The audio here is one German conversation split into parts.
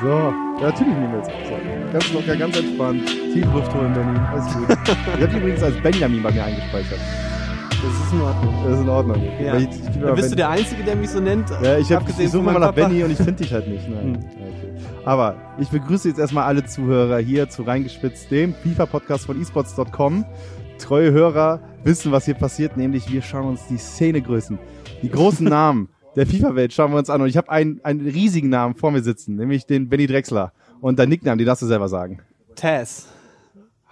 So, ja, natürlich nehmen wir jetzt auf. Ganz locker, ganz entspannt. Tief Luft holen, Benny. Alles gut. ich habe übrigens als Benjamin bei mir eingespeichert. Das ist in Ordnung. Das ist in Ordnung. Ja. Ich, ich, ich Dann bist du der Einzige, der mich so nennt. Ja, ich, hab, ich suche immer nach. Benny und ich finde dich halt nicht. Nein. Hm. Okay. Aber ich begrüße jetzt erstmal alle Zuhörer hier zu Reingespitzt, dem FIFA-Podcast von esports.com. Treue Hörer wissen, was hier passiert, nämlich wir schauen uns die Szenegrößen, die großen Namen der FIFA-Welt schauen wir uns an. Und ich habe einen, einen riesigen Namen vor mir sitzen, nämlich den Benny Drexler. Und dein Nickname, den darfst du selber sagen. Taz.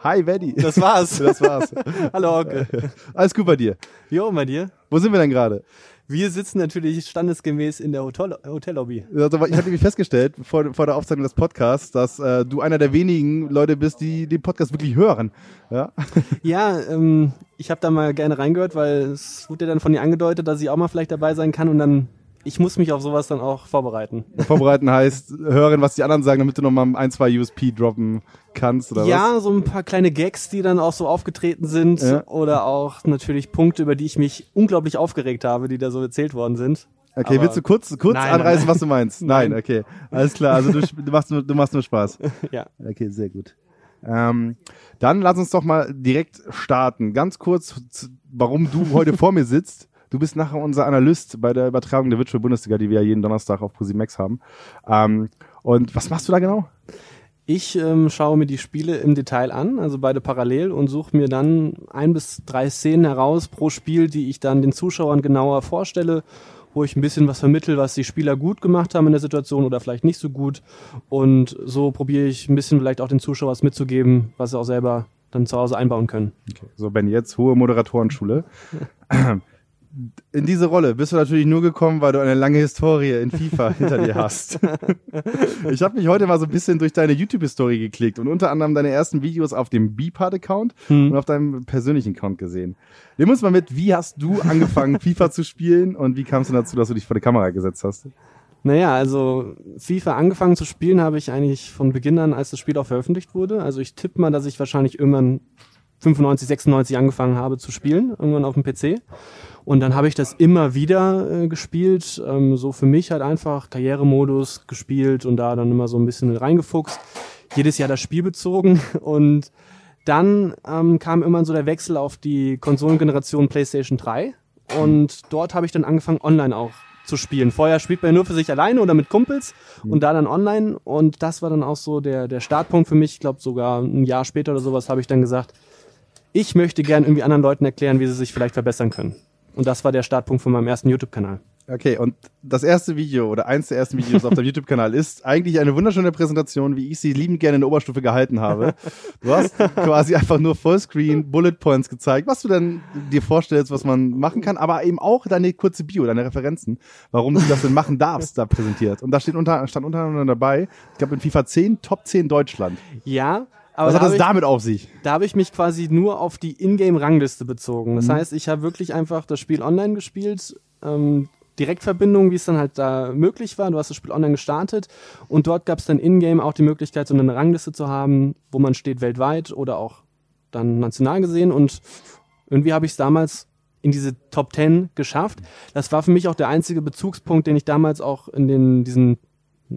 Hi, Benny. Das war's. Das war's. Hallo, Onkel. Alles gut bei dir. Jo, bei dir? Wo sind wir denn gerade? Wir sitzen natürlich standesgemäß in der Hotel Hotellobby. Also, ich habe nämlich festgestellt, vor, vor der Aufzeichnung des Podcasts, dass äh, du einer der wenigen Leute bist, die den Podcast wirklich hören. Ja? Ja, ähm, ich habe da mal gerne reingehört, weil es wurde ja dann von dir angedeutet, dass ich auch mal vielleicht dabei sein kann und dann, ich muss mich auf sowas dann auch vorbereiten. Vorbereiten heißt, hören, was die anderen sagen, damit du nochmal ein, zwei USP droppen kannst, oder was? ja, so ein paar kleine Gags, die dann auch so aufgetreten sind Ja. oder auch natürlich Punkte, über die ich mich unglaublich aufgeregt habe, die da so erzählt worden sind. Okay, Aber- willst du kurz, kurz Nein, anreißen, nein, was du meinst? Nein, Nein. okay. Alles klar, also du, du, machst nur, du machst nur Spaß. Ja. Okay, sehr gut. Ähm, dann lass uns doch mal direkt starten. Ganz kurz, warum du heute vor mir sitzt. Du bist nachher unser Analyst bei der Übertragung der Virtual Bundesliga, die wir ja jeden Donnerstag auf ProSimax haben. Ähm, und was machst du da genau? Ich ähm, schaue mir die Spiele im Detail an, also beide parallel und suche mir dann ein bis drei Szenen heraus pro Spiel, die ich dann den Zuschauern genauer vorstelle, wo ich ein bisschen was vermittel, was die Spieler gut gemacht haben in der Situation oder vielleicht nicht so gut. Und so probiere ich ein bisschen vielleicht auch den Zuschauern was mitzugeben, was sie auch selber dann zu Hause einbauen können. Okay. So, Ben, jetzt hohe Moderatorenschule. In diese Rolle bist du natürlich nur gekommen, weil du eine lange Historie in FIFA hinter dir hast. Ich habe mich heute mal so ein bisschen durch deine YouTube-Historie geklickt und unter anderem deine ersten Videos auf dem Beepart-Account Hm. und auf deinem persönlichen Account gesehen. Nimm uns mal mit, wie hast du angefangen, FIFA zu spielen und wie kam es denn dazu, dass du dich vor die Kamera gesetzt hast? Naja, also FIFA angefangen zu spielen habe ich eigentlich von Beginn an, als das Spiel auch veröffentlicht wurde. Also ich tippe mal, dass ich wahrscheinlich irgendwann 95, 96 angefangen habe zu spielen, irgendwann auf dem PC. Und dann habe ich das immer wieder äh, gespielt, ähm, so für mich halt einfach Karrieremodus gespielt und da dann immer so ein bisschen mit reingefuchst. Jedes Jahr das Spiel bezogen und dann ähm, kam irgendwann so der Wechsel auf die Konsolengeneration PlayStation 3 und dort habe ich dann angefangen online auch zu spielen. Vorher spielt man nur für sich alleine oder mit Kumpels und da dann online und das war dann auch so der, der Startpunkt für mich. Ich glaube sogar ein Jahr später oder sowas habe ich dann gesagt, ich möchte gern irgendwie anderen Leuten erklären, wie sie sich vielleicht verbessern können. Und das war der Startpunkt von meinem ersten YouTube-Kanal. Okay, und das erste Video oder eins der ersten Videos auf deinem YouTube-Kanal ist eigentlich eine wunderschöne Präsentation, wie ich sie liebend gerne in der Oberstufe gehalten habe. Du hast quasi einfach nur Vollscreen Bullet Points gezeigt, was du dann dir vorstellst, was man machen kann, aber eben auch deine kurze Bio, deine Referenzen, warum du das denn machen darfst, da präsentiert. Und da steht unter, stand unter anderem dabei, ich glaube in FIFA 10, Top 10 Deutschland. Ja, aber Was da hat das ich, damit auf sich? da habe ich mich quasi nur auf die Ingame-Rangliste bezogen. Mhm. Das heißt, ich habe wirklich einfach das Spiel online gespielt, ähm, Direktverbindung, wie es dann halt da möglich war. Du hast das Spiel online gestartet und dort gab es dann in-game auch die Möglichkeit, so eine Rangliste zu haben, wo man steht weltweit oder auch dann national gesehen. Und irgendwie habe ich es damals in diese Top 10 geschafft. Das war für mich auch der einzige Bezugspunkt, den ich damals auch in den, diesen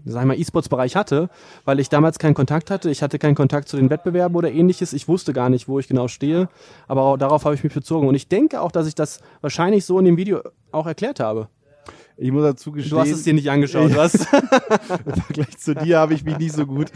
sag ich mal, E-Sports-Bereich hatte, weil ich damals keinen Kontakt hatte. Ich hatte keinen Kontakt zu den Wettbewerben oder ähnliches. Ich wusste gar nicht, wo ich genau stehe. Aber darauf habe ich mich bezogen. Und ich denke auch, dass ich das wahrscheinlich so in dem Video auch erklärt habe. Ich muss dazu gestehen, Du hast es dir nicht angeschaut, was? im Vergleich zu dir habe ich mich nicht so gut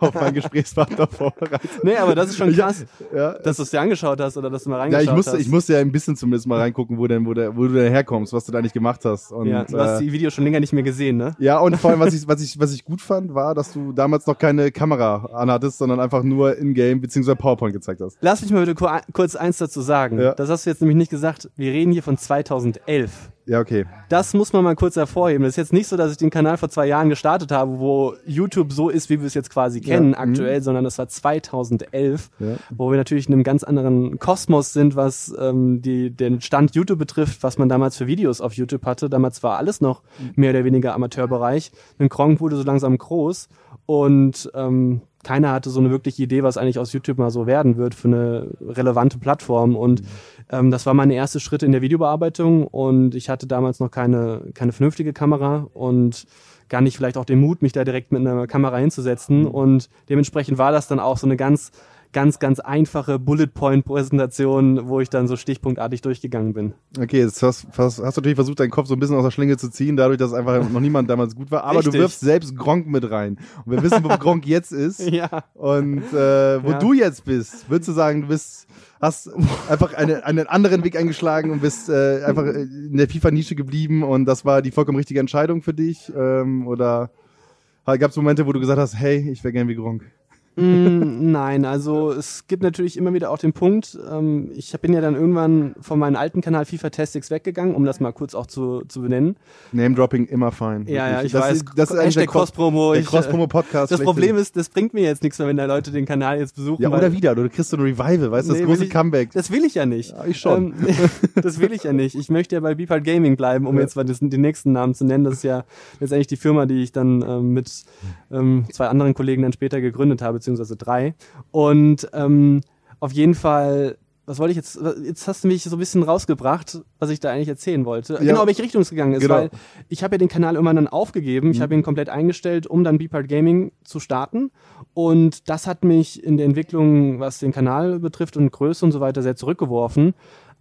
auf meinen Gesprächspartner vorbereitet. nee, aber das ist schon krass, Ja, dass du es dir angeschaut hast oder dass du mal Ja, reingeschaut ich musste, hast. ich musste ja ein bisschen zumindest mal reingucken, wo denn, wo, der, wo du denn herkommst, was du da nicht gemacht hast. Und, ja, du hast äh, die Videos schon länger nicht mehr gesehen, ne? ja, und vor allem, was ich, was ich, was ich gut fand, war, dass du damals noch keine Kamera anhattest, sondern einfach nur in-game bzw. PowerPoint gezeigt hast. Lass mich mal bitte kur- kurz eins dazu sagen. Ja. Das hast du jetzt nämlich nicht gesagt. Wir reden hier von 2011. Ja, okay. Das muss man mal kurz hervorheben. Das ist jetzt nicht so, dass ich den Kanal vor zwei Jahren gestartet habe, wo YouTube so ist, wie wir es jetzt quasi kennen Ja, aktuell, sondern das war 2011, Ja. wo wir natürlich in einem ganz anderen Kosmos sind, was ähm, die, den Stand YouTube betrifft, was man damals für Videos auf YouTube hatte. Damals war alles noch mehr oder weniger Amateurbereich. Ein Kronk wurde so langsam groß und ähm, keiner hatte so eine wirkliche Idee, was eigentlich aus YouTube mal so werden wird für eine relevante Plattform. Und mhm. ähm, das war meine erste Schritte in der Videobearbeitung und ich hatte damals noch keine, keine vernünftige Kamera und gar nicht vielleicht auch den Mut, mich da direkt mit einer Kamera hinzusetzen. Mhm. Und dementsprechend war das dann auch so eine ganz ganz, ganz einfache Bullet-Point-Präsentation, wo ich dann so stichpunktartig durchgegangen bin. Okay, jetzt hast, hast, hast du natürlich versucht, deinen Kopf so ein bisschen aus der Schlinge zu ziehen, dadurch, dass einfach noch niemand damals gut war. Aber Richtig. du wirfst selbst Gronk mit rein. Und wir wissen, wo Gronk jetzt ist. Ja. Und äh, wo ja. du jetzt bist, würdest du sagen, du bist hast einfach eine, einen anderen Weg eingeschlagen und bist äh, einfach in der FIFA-Nische geblieben und das war die vollkommen richtige Entscheidung für dich? Ähm, oder gab es Momente, wo du gesagt hast, hey, ich wäre gern wie Gronk? Mm, nein, also es gibt natürlich immer wieder auch den Punkt, ähm, ich bin ja dann irgendwann von meinem alten Kanal FIFA Testix weggegangen, um das mal kurz auch zu, zu benennen. Name-Dropping immer fein. Ja, ja, ich das weiß. Ist, das ist Hashtag Cross-Promo. Der Cross-Promo-Podcast. Das Problem ist, das bringt mir jetzt nichts mehr, wenn da Leute den Kanal jetzt besuchen. Ja, oder wieder, du kriegst so ein Revival, weißt du, nee, das große ich, Comeback. Das will ich ja nicht. Ja, ich schon. Ähm, das will ich ja nicht. Ich möchte ja bei Beepart Gaming bleiben, um ja. jetzt mal das, den nächsten Namen zu nennen. Das ist ja letztendlich die Firma, die ich dann ähm, mit ähm, zwei anderen Kollegen dann später gegründet habe, beziehungsweise drei. Und ähm, auf jeden Fall was wollte ich jetzt? Jetzt hast du mich so ein bisschen rausgebracht, was ich da eigentlich erzählen wollte. Ja. Genau, welche Richtung es gegangen ist, genau. weil ich habe ja den Kanal immer dann aufgegeben. Ich mhm. habe ihn komplett eingestellt, um dann Beepart Gaming zu starten. Und das hat mich in der Entwicklung, was den Kanal betrifft und Größe und so weiter, sehr zurückgeworfen.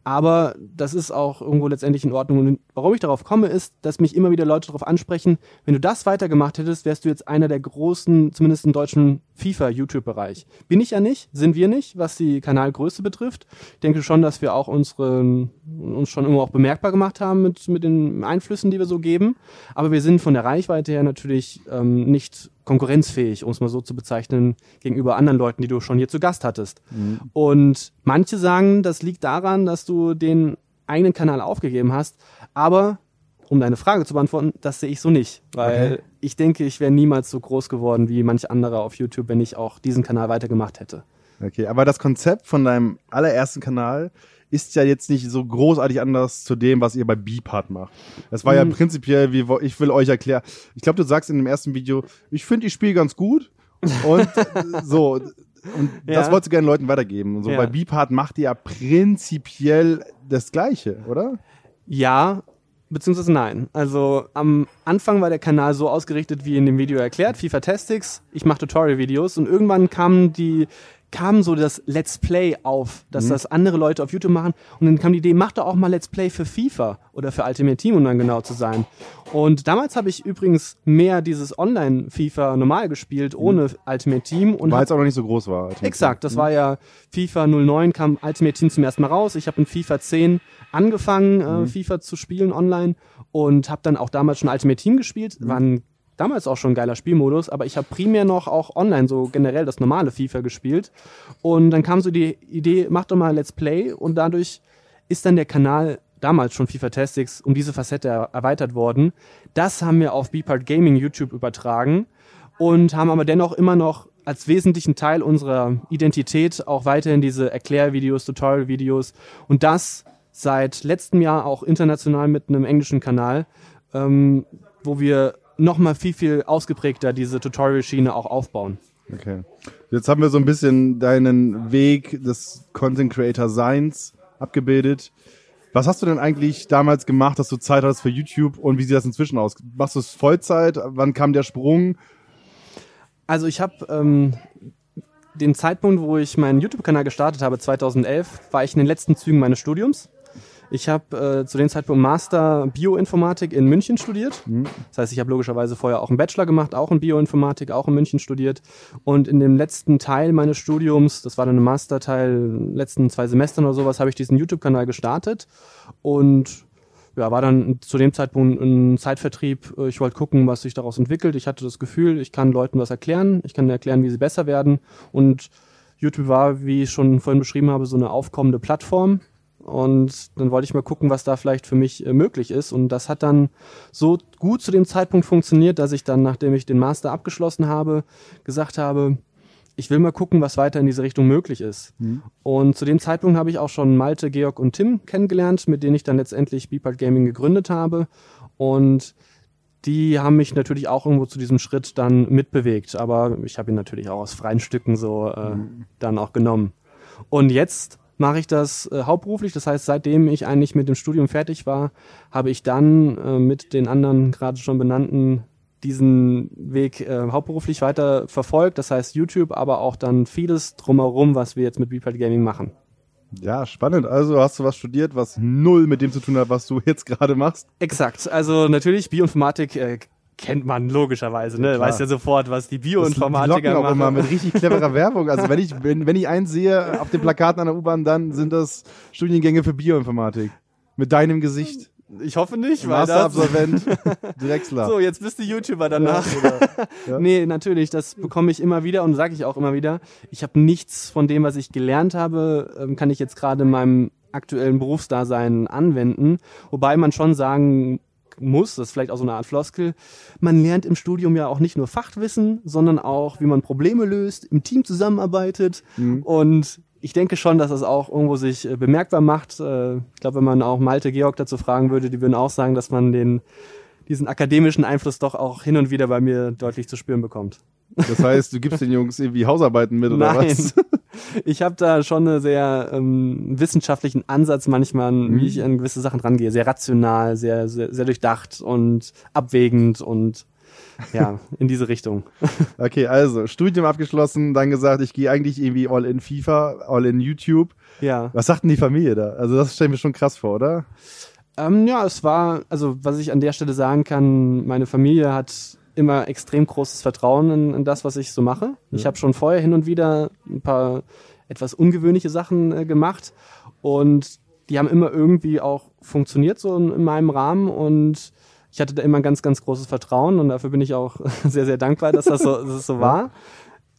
Aber das ist auch irgendwo letztendlich in Ordnung. Und warum ich darauf komme, ist, dass mich immer wieder Leute darauf ansprechen, wenn du das weitergemacht hättest, wärst du jetzt einer der großen, zumindest im deutschen FIFA-YouTube-Bereich. Bin ich ja nicht, sind wir nicht, was die Kanalgröße betrifft. Ich denke schon, dass wir auch unsere, uns schon immer auch bemerkbar gemacht haben mit, mit den Einflüssen, die wir so geben. Aber wir sind von der Reichweite her natürlich ähm, nicht konkurrenzfähig, um es mal so zu bezeichnen, gegenüber anderen Leuten, die du schon hier zu Gast hattest. Mhm. Und manche sagen, das liegt daran, dass du den eigenen Kanal aufgegeben hast. Aber um deine Frage zu beantworten, das sehe ich so nicht. Weil okay. ich denke, ich wäre niemals so groß geworden wie manche andere auf YouTube, wenn ich auch diesen Kanal weitergemacht hätte. Okay, aber das Konzept von deinem allerersten Kanal ist ja jetzt nicht so großartig anders zu dem, was ihr bei Beepart macht. Das war mhm. ja prinzipiell, wie ich will euch erklären. Ich glaube, du sagst in dem ersten Video, ich finde, ich spiele ganz gut. Und so. Und ja. das wolltest du gerne Leuten weitergeben. Und so ja. bei Beepart macht ihr ja prinzipiell das Gleiche, oder? Ja, beziehungsweise nein. Also am Anfang war der Kanal so ausgerichtet, wie in dem Video erklärt, FIFA Testix. Ich mache Tutorial-Videos und irgendwann kamen die kam so das Let's Play auf, dass mhm. das andere Leute auf YouTube machen. Und dann kam die Idee, mach doch auch mal Let's Play für FIFA oder für Ultimate Team, um dann genau zu sein. Und damals habe ich übrigens mehr dieses Online-FIFA normal gespielt, ohne mhm. Ultimate Team. Und Weil es auch noch nicht so groß war. Ultimate exakt, das mhm. war ja FIFA 09, kam Ultimate Team zum ersten Mal raus. Ich habe in FIFA 10 angefangen, äh, mhm. FIFA zu spielen online und habe dann auch damals schon Ultimate Team gespielt. Mhm. War ein damals auch schon ein geiler Spielmodus, aber ich habe primär noch auch online so generell das normale FIFA gespielt. Und dann kam so die Idee, mach doch mal Let's Play und dadurch ist dann der Kanal damals schon FIFA Tactics um diese Facette erweitert worden. Das haben wir auf Beepart Gaming YouTube übertragen und haben aber dennoch immer noch als wesentlichen Teil unserer Identität auch weiterhin diese Erklärvideos, Tutorial-Videos und das seit letztem Jahr auch international mit einem englischen Kanal, ähm, wo wir nochmal viel, viel ausgeprägter diese Tutorial-Schiene auch aufbauen. Okay. Jetzt haben wir so ein bisschen deinen Weg des Content Creator Seins abgebildet. Was hast du denn eigentlich damals gemacht, dass du Zeit hast für YouTube und wie sieht das inzwischen aus? Machst du es Vollzeit? Wann kam der Sprung? Also ich habe ähm, den Zeitpunkt, wo ich meinen YouTube-Kanal gestartet habe, 2011, war ich in den letzten Zügen meines Studiums. Ich habe äh, zu dem Zeitpunkt Master Bioinformatik in München studiert. Mhm. Das heißt, ich habe logischerweise vorher auch einen Bachelor gemacht, auch in Bioinformatik, auch in München studiert. Und in dem letzten Teil meines Studiums, das war dann ein Masterteil, letzten zwei Semestern oder sowas, habe ich diesen YouTube-Kanal gestartet und ja, war dann zu dem Zeitpunkt ein Zeitvertrieb. Ich wollte gucken, was sich daraus entwickelt. Ich hatte das Gefühl, ich kann Leuten was erklären. Ich kann erklären, wie sie besser werden. Und YouTube war, wie ich schon vorhin beschrieben habe, so eine aufkommende Plattform. Und dann wollte ich mal gucken, was da vielleicht für mich äh, möglich ist. Und das hat dann so gut zu dem Zeitpunkt funktioniert, dass ich dann, nachdem ich den Master abgeschlossen habe, gesagt habe, ich will mal gucken, was weiter in diese Richtung möglich ist. Mhm. Und zu dem Zeitpunkt habe ich auch schon Malte, Georg und Tim kennengelernt, mit denen ich dann letztendlich Beepart Gaming gegründet habe. Und die haben mich natürlich auch irgendwo zu diesem Schritt dann mitbewegt. Aber ich habe ihn natürlich auch aus freien Stücken so äh, mhm. dann auch genommen. Und jetzt mache ich das äh, hauptberuflich. Das heißt, seitdem ich eigentlich mit dem Studium fertig war, habe ich dann äh, mit den anderen gerade schon benannten diesen Weg äh, hauptberuflich weiter verfolgt. Das heißt YouTube, aber auch dann vieles drumherum, was wir jetzt mit Replay Gaming machen. Ja, spannend. Also hast du was studiert, was null mit dem zu tun hat, was du jetzt gerade machst? Exakt. Also natürlich Bioinformatik äh, kennt man logischerweise, ne? Ja, Weiß ja sofort, was die Bioinformatiker machen. auch immer mit richtig cleverer Werbung. Also wenn ich wenn, wenn ich eins sehe auf den Plakaten an der U-Bahn, dann sind das Studiengänge für Bioinformatik mit deinem Gesicht. Ich hoffe nicht, weil Masterabsolvent, Drechsler. So, jetzt bist du YouTuber danach. Ja, ja. Nee, natürlich, das bekomme ich immer wieder und sage ich auch immer wieder. Ich habe nichts von dem, was ich gelernt habe, ähm, kann ich jetzt gerade in meinem aktuellen Berufsdasein anwenden. Wobei man schon sagen muss, das ist vielleicht auch so eine Art Floskel, man lernt im Studium ja auch nicht nur Fachwissen, sondern auch, wie man Probleme löst, im Team zusammenarbeitet mhm. und ich denke schon, dass das auch irgendwo sich äh, bemerkbar macht. Äh, ich glaube, wenn man auch Malte Georg dazu fragen würde, die würden auch sagen, dass man den, diesen akademischen Einfluss doch auch hin und wieder bei mir deutlich zu spüren bekommt. Das heißt, du gibst den Jungs irgendwie Hausarbeiten mit oder Nein. was? Ich habe da schon einen sehr ähm, wissenschaftlichen Ansatz manchmal, mhm. wie ich an gewisse Sachen rangehe. Sehr rational, sehr, sehr, sehr durchdacht und abwägend und ja, in diese Richtung. Okay, also Studium abgeschlossen, dann gesagt, ich gehe eigentlich irgendwie all in FIFA, all in YouTube. Ja. Was sagt denn die Familie da? Also das stellen wir schon krass vor, oder? Ähm, ja, es war, also was ich an der Stelle sagen kann, meine Familie hat immer extrem großes Vertrauen in, in das, was ich so mache. Ja. Ich habe schon vorher hin und wieder ein paar etwas ungewöhnliche Sachen äh, gemacht und die haben immer irgendwie auch funktioniert so in, in meinem Rahmen und ich hatte da immer ganz, ganz großes Vertrauen und dafür bin ich auch sehr, sehr dankbar, dass das so, dass das so war.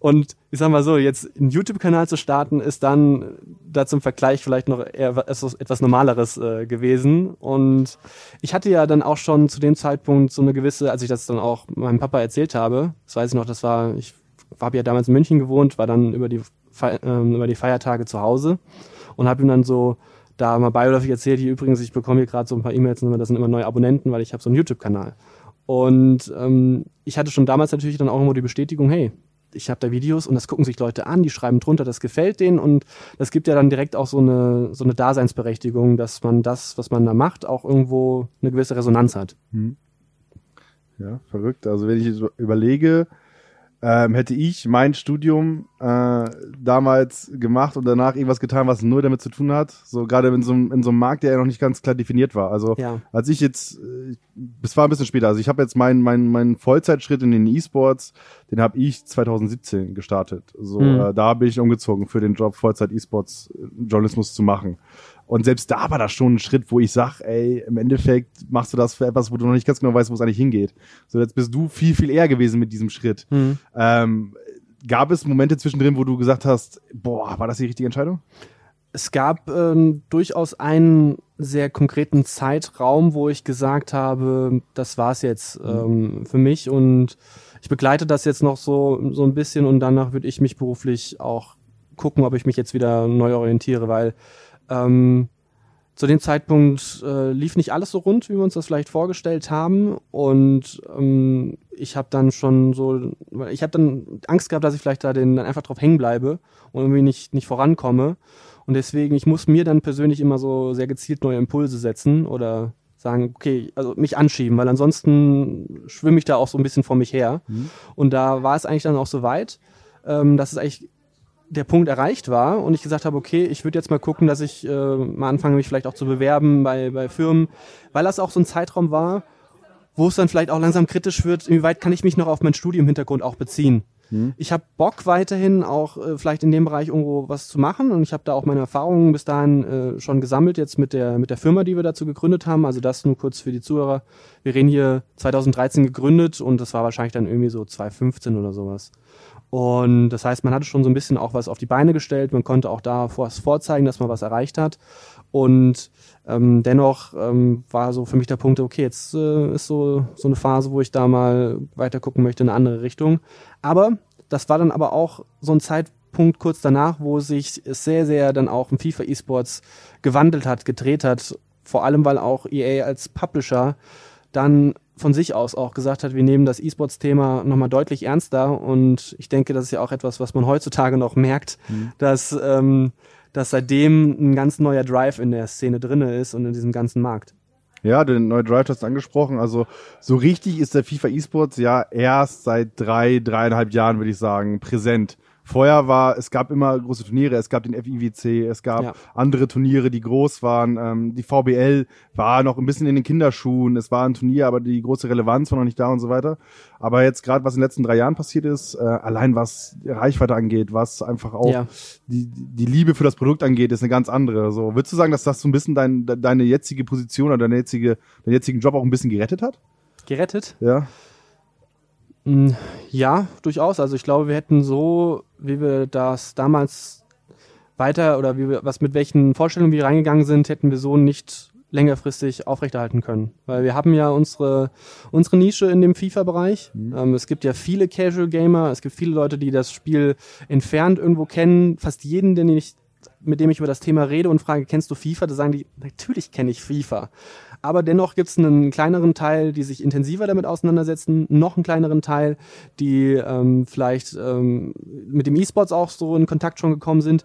Und ich sag mal so, jetzt einen YouTube-Kanal zu starten, ist dann da zum Vergleich vielleicht noch eher etwas Normaleres äh, gewesen. Und ich hatte ja dann auch schon zu dem Zeitpunkt so eine gewisse, als ich das dann auch meinem Papa erzählt habe, das weiß ich noch, das war, ich habe ja damals in München gewohnt, war dann über die, Fe äh, über die Feiertage zu Hause und habe ihm dann so da mal beiläufig erzählt, hier übrigens, ich bekomme hier gerade so ein paar E-Mails, das sind immer neue Abonnenten, weil ich habe so einen YouTube-Kanal. Und ähm, ich hatte schon damals natürlich dann auch immer die Bestätigung, hey, ich habe da Videos und das gucken sich Leute an, die schreiben drunter, das gefällt denen und das gibt ja dann direkt auch so eine, so eine Daseinsberechtigung, dass man das, was man da macht, auch irgendwo eine gewisse Resonanz hat. Hm. Ja, verrückt. Also wenn ich überlege, ähm, hätte ich mein Studium äh, damals gemacht und danach irgendwas getan, was null damit zu tun hat. So gerade in so, in so einem Markt, der ja noch nicht ganz klar definiert war. Also ja. als ich jetzt, äh, das war ein bisschen später, also ich habe jetzt meinen mein, mein Vollzeitschritt in den E-Sports, den habe ich 2017 gestartet. So, mhm. äh, da bin ich umgezogen für den Job Vollzeit E-Sports äh, Journalismus zu machen. Und selbst da war das schon ein Schritt, wo ich sag, ey, im Endeffekt machst du das für etwas, wo du noch nicht ganz genau weißt, wo es eigentlich hingeht. So, jetzt bist du viel, viel eher gewesen mit diesem Schritt. Mhm. Ähm, gab es Momente zwischendrin, wo du gesagt hast, boah, war das die richtige Entscheidung? Es gab ähm, durchaus einen sehr konkreten Zeitraum, wo ich gesagt habe, das war's jetzt mhm. ähm, für mich und ich begleite das jetzt noch so, so ein bisschen und danach würde ich mich beruflich auch gucken, ob ich mich jetzt wieder neu orientiere, weil ähm, zu dem Zeitpunkt äh, lief nicht alles so rund, wie wir uns das vielleicht vorgestellt haben. Und ähm, ich habe dann schon so, ich habe dann Angst gehabt, dass ich vielleicht da den, dann einfach drauf hängen bleibe und irgendwie nicht, nicht vorankomme. Und deswegen, ich muss mir dann persönlich immer so sehr gezielt neue Impulse setzen oder sagen, okay, also mich anschieben, weil ansonsten schwimme ich da auch so ein bisschen vor mich her. Mhm. Und da war es eigentlich dann auch so weit, ähm, dass es eigentlich der Punkt erreicht war und ich gesagt habe, okay, ich würde jetzt mal gucken, dass ich äh, mal anfange, mich vielleicht auch zu bewerben bei, bei Firmen, weil das auch so ein Zeitraum war, wo es dann vielleicht auch langsam kritisch wird, inwieweit kann ich mich noch auf mein Studiumhintergrund auch beziehen. Hm. Ich habe Bock weiterhin auch äh, vielleicht in dem Bereich irgendwo was zu machen und ich habe da auch meine Erfahrungen bis dahin äh, schon gesammelt jetzt mit der mit der Firma, die wir dazu gegründet haben. Also das nur kurz für die Zuhörer. Wir reden hier 2013 gegründet und das war wahrscheinlich dann irgendwie so 2015 oder sowas. Und das heißt, man hatte schon so ein bisschen auch was auf die Beine gestellt. Man konnte auch da vorzeigen, dass man was erreicht hat. Und ähm, dennoch ähm, war so für mich der Punkt, okay, jetzt äh, ist so, so eine Phase, wo ich da mal weiter gucken möchte in eine andere Richtung. Aber das war dann aber auch so ein Zeitpunkt kurz danach, wo sich sehr, sehr dann auch im FIFA eSports gewandelt hat, gedreht hat. Vor allem, weil auch EA als Publisher dann von sich aus auch gesagt hat, wir nehmen das E-Sports-Thema nochmal deutlich ernster und ich denke, das ist ja auch etwas, was man heutzutage noch merkt, mhm. dass, ähm, dass seitdem ein ganz neuer Drive in der Szene drinne ist und in diesem ganzen Markt. Ja, den neuen Drive hast du angesprochen. Also so richtig ist der FIFA E-Sports ja erst seit drei, dreieinhalb Jahren, würde ich sagen, präsent. Vorher war, es gab immer große Turniere, es gab den FIWC, es gab ja. andere Turniere, die groß waren. Ähm, die VBL war noch ein bisschen in den Kinderschuhen, es war ein Turnier, aber die große Relevanz war noch nicht da und so weiter. Aber jetzt gerade, was in den letzten drei Jahren passiert ist, äh, allein was Reichweite angeht, was einfach auch ja. die, die Liebe für das Produkt angeht, ist eine ganz andere. So, würdest du sagen, dass das so ein bisschen dein, deine jetzige Position oder deine jetzige, deinen jetzigen Job auch ein bisschen gerettet hat? Gerettet? Ja. Mm, ja, durchaus. Also ich glaube, wir hätten so, wie wir das damals weiter oder wie wir, was mit welchen Vorstellungen wir reingegangen sind, hätten wir so nicht längerfristig aufrechterhalten können. Weil wir haben ja unsere, unsere Nische in dem FIFA-Bereich. Mhm. Ähm, es gibt ja viele Casual Gamer, es gibt viele Leute, die das Spiel entfernt irgendwo kennen. Fast jeden, den ich, mit dem ich über das Thema rede und frage, kennst du FIFA? Da sagen die, natürlich kenne ich FIFA aber dennoch gibt es einen kleineren Teil, die sich intensiver damit auseinandersetzen, noch einen kleineren Teil, die ähm, vielleicht ähm, mit dem E-Sports auch so in Kontakt schon gekommen sind.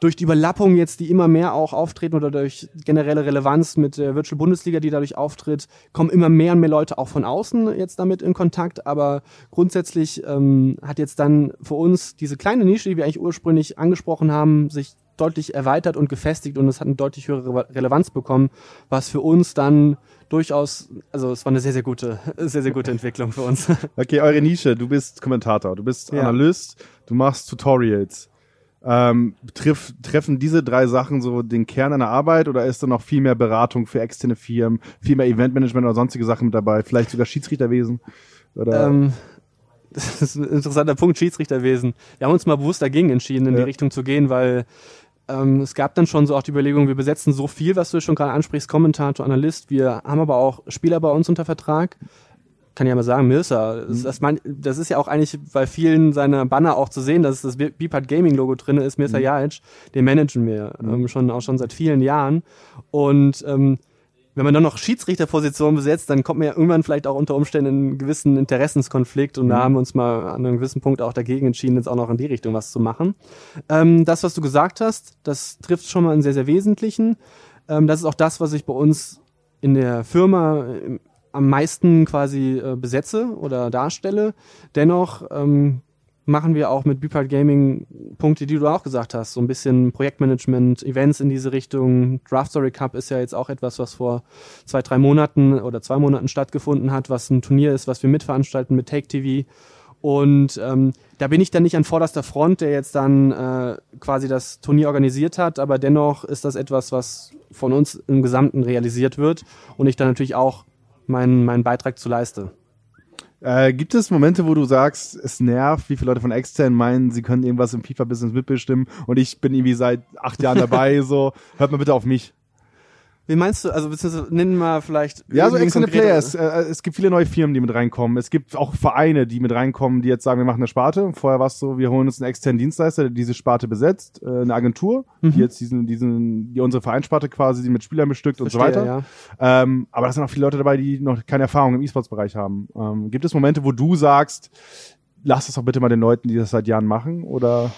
Durch die Überlappung jetzt, die immer mehr auch auftreten oder durch generelle Relevanz mit der Virtual Bundesliga, die dadurch auftritt, kommen immer mehr und mehr Leute auch von außen jetzt damit in Kontakt. Aber grundsätzlich ähm, hat jetzt dann für uns diese kleine Nische, die wir eigentlich ursprünglich angesprochen haben, sich deutlich erweitert und gefestigt und es hat eine deutlich höhere Relevanz bekommen, was für uns dann durchaus, also es war eine sehr, sehr gute, sehr, sehr gute Entwicklung für uns. Okay, eure Nische, du bist Kommentator, du bist ja. Analyst, du machst Tutorials. Ähm, triff, treffen diese drei Sachen so den Kern einer Arbeit oder ist da noch viel mehr Beratung für externe Firmen, viel mehr Eventmanagement oder sonstige Sachen mit dabei? Vielleicht sogar Schiedsrichterwesen? Oder? Ähm, das ist ein interessanter Punkt, Schiedsrichterwesen. Wir haben uns mal bewusst dagegen entschieden, in ja. die Richtung zu gehen, weil ähm, es gab dann schon so auch die Überlegung, wir besetzen so viel, was du schon gerade ansprichst, Kommentator, Analyst. Wir haben aber auch Spieler bei uns unter Vertrag. Kann ich ja mal sagen, Mirsa, das, mhm. das, man, das ist ja auch eigentlich bei vielen seiner Banner auch zu sehen, dass das Beepart Gaming Logo drin ist, Mirsa mhm. Jajic, den managen wir mhm. ähm, schon auch schon seit vielen Jahren. Und ähm, wenn man dann noch Schiedsrichterposition besetzt, dann kommt man ja irgendwann vielleicht auch unter Umständen in einen gewissen Interessenskonflikt und mhm. da haben wir uns mal an einem gewissen Punkt auch dagegen entschieden, jetzt auch noch in die Richtung was zu machen. Ähm, das, was du gesagt hast, das trifft schon mal einen sehr, sehr Wesentlichen. Ähm, das ist auch das, was ich bei uns in der Firma äh, am meisten quasi äh, besetze oder darstelle. Dennoch ähm, machen wir auch mit Bipart Gaming Punkte, die du auch gesagt hast. So ein bisschen Projektmanagement, Events in diese Richtung. Draft Story Cup ist ja jetzt auch etwas, was vor zwei, drei Monaten oder zwei Monaten stattgefunden hat, was ein Turnier ist, was wir mitveranstalten mit Take TV. Und ähm, da bin ich dann nicht an vorderster Front, der jetzt dann äh, quasi das Turnier organisiert hat, aber dennoch ist das etwas, was von uns im Gesamten realisiert wird und ich dann natürlich auch meinen, meinen Beitrag zu leiste. Äh, gibt es Momente, wo du sagst, es nervt, wie viele Leute von extern meinen, sie können irgendwas im FIFA-Business mitbestimmen und ich bin irgendwie seit acht Jahren dabei, so, hört mal bitte auf mich. Wie meinst du? Also beziehungsweise nennen mal vielleicht. Ja, so externe Players. Äh, es gibt viele neue Firmen, die mit reinkommen. Es gibt auch Vereine, die mit reinkommen, die jetzt sagen, wir machen eine Sparte. Vorher war es so, wir holen uns einen externen Dienstleister, der diese Sparte besetzt, äh, eine Agentur, mhm. die jetzt diesen, diesen, die unsere Vereinssparte quasi die mit Spielern bestückt Verstehe, und so weiter. Ja. Ähm, aber da sind auch viele Leute dabei, die noch keine Erfahrung im E-Sports-Bereich haben. Ähm, gibt es Momente, wo du sagst, lass das doch bitte mal den Leuten, die das seit Jahren machen, oder?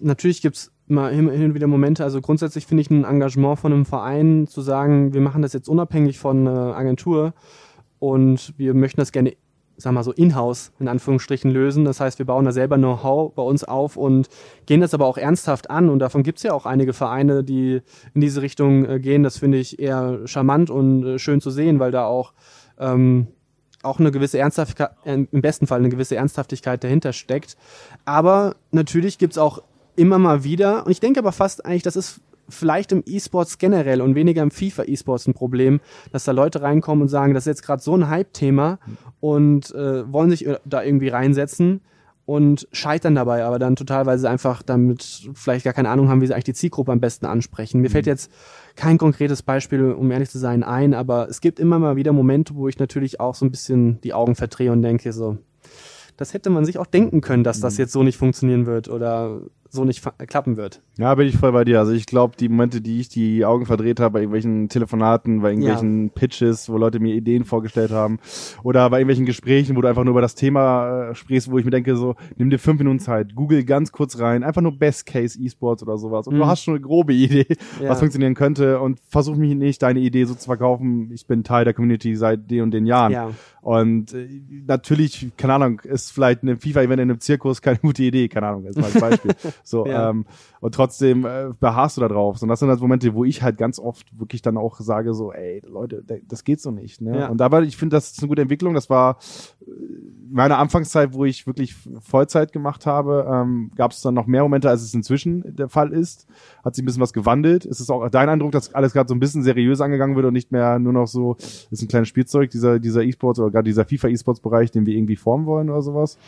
Natürlich gibt's mal hin, und wieder Momente. Also grundsätzlich finde ich ein Engagement von einem Verein zu sagen, wir machen das jetzt unabhängig von einer Agentur und wir möchten das gerne, sag mal so, in-house in Anführungsstrichen lösen. Das heißt, wir bauen da selber Know-how bei uns auf und gehen das aber auch ernsthaft an. Und davon gibt es ja auch einige Vereine, die in diese Richtung äh, gehen. Das finde ich eher charmant und äh, schön zu sehen, weil da auch ähm, auch eine gewisse Ernsthaftigkeit, äh, im besten Fall eine gewisse Ernsthaftigkeit dahinter steckt. Aber natürlich gibt es auch immer mal wieder. Und ich denke aber fast eigentlich, das ist vielleicht im E-Sports generell und weniger im FIFA-E-Sports ein Problem, dass da Leute reinkommen und sagen, das ist jetzt gerade so ein Hype-Thema und äh, wollen sich da irgendwie reinsetzen und scheitern dabei, aber dann totalweise einfach damit vielleicht gar keine Ahnung haben, wie sie eigentlich die Zielgruppe am besten ansprechen. Mir mhm. fällt jetzt kein konkretes Beispiel, um ehrlich zu sein, ein, aber es gibt immer mal wieder Momente, wo ich natürlich auch so ein bisschen die Augen verdrehe und denke so, das hätte man sich auch denken können, dass das mhm. jetzt so nicht funktionieren wird. Oder so nicht klappen wird. Ja, bin ich voll bei dir. Also ich glaube, die Momente, die ich die Augen verdreht habe bei irgendwelchen Telefonaten, bei irgendwelchen ja. Pitches, wo Leute mir Ideen vorgestellt haben oder bei irgendwelchen Gesprächen, wo du einfach nur über das Thema äh, sprichst, wo ich mir denke, so, nimm dir fünf Minuten Zeit, google ganz kurz rein, einfach nur Best Case E-Sports oder sowas und mhm. du hast schon eine grobe Idee, ja. was funktionieren könnte und versuch mich nicht, deine Idee so zu verkaufen, ich bin Teil der Community seit den und den Jahren. Ja. Und äh, natürlich, keine Ahnung, ist vielleicht ein FIFA-Event in einem Zirkus keine gute Idee, keine Ahnung, jetzt mal als Beispiel. so, ja. ähm, und trotzdem äh, beharrst du da drauf. Und das sind halt Momente, wo ich halt ganz oft wirklich dann auch sage so, ey, Leute, das geht so nicht. Ne? Ja. Und dabei, ich finde, das ist eine gute Entwicklung. Das war äh, meine Anfangszeit, wo ich wirklich Vollzeit gemacht habe, ähm, gab es dann noch mehr Momente, als es inzwischen der Fall ist. Hat sich ein bisschen was gewandelt. Ist es auch dein Eindruck, dass alles gerade so ein bisschen seriös angegangen wird und nicht mehr nur noch so, ist ein kleines Spielzeug, dieser, dieser E-Sports oder gerade dieser FIFA-E-Sports-Bereich, den wir irgendwie formen wollen oder sowas?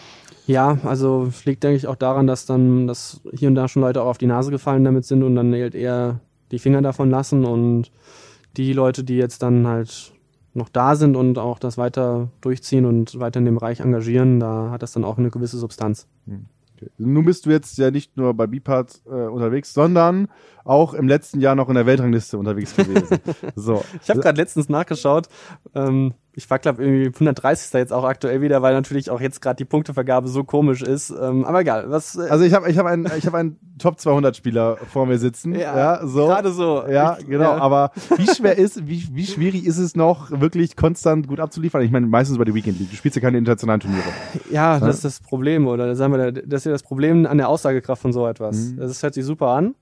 Ja, also liegt, denke ich, auch daran, dass dann, dass hier und da schon Leute auch auf die Nase gefallen damit sind und dann halt eher die Finger davon lassen und die Leute, die jetzt dann halt noch da sind und auch das weiter durchziehen und weiter in dem Bereich engagieren, da hat das dann auch eine gewisse Substanz. Hm. Okay. Nun bist du jetzt ja nicht nur bei Bipart äh, unterwegs, sondern auch im letzten Jahr noch in der Weltrangliste unterwegs gewesen. so. Ich habe gerade letztens nachgeschaut. Ähm, ich war, glaube irgendwie 130. jetzt auch aktuell wieder, weil natürlich auch jetzt gerade die Punktevergabe so komisch ist. Ähm, aber egal. Was, äh also ich habe ich hab einen, ich hab einen Top 200 Spieler vor mir sitzen. Ja, ja so. Gerade so. Ja, ich, genau. Ja. Aber wie schwer ist, wie, wie schwierig ist es noch, wirklich konstant gut abzuliefern? Ich meine, meistens bei der Weekend League. Du spielst ja keine internationalen Turniere. Ja, das ist das Problem, oder sagen wir, das ist ja das Problem an der Aussagekraft von so etwas. Mhm. Das hört sich super an.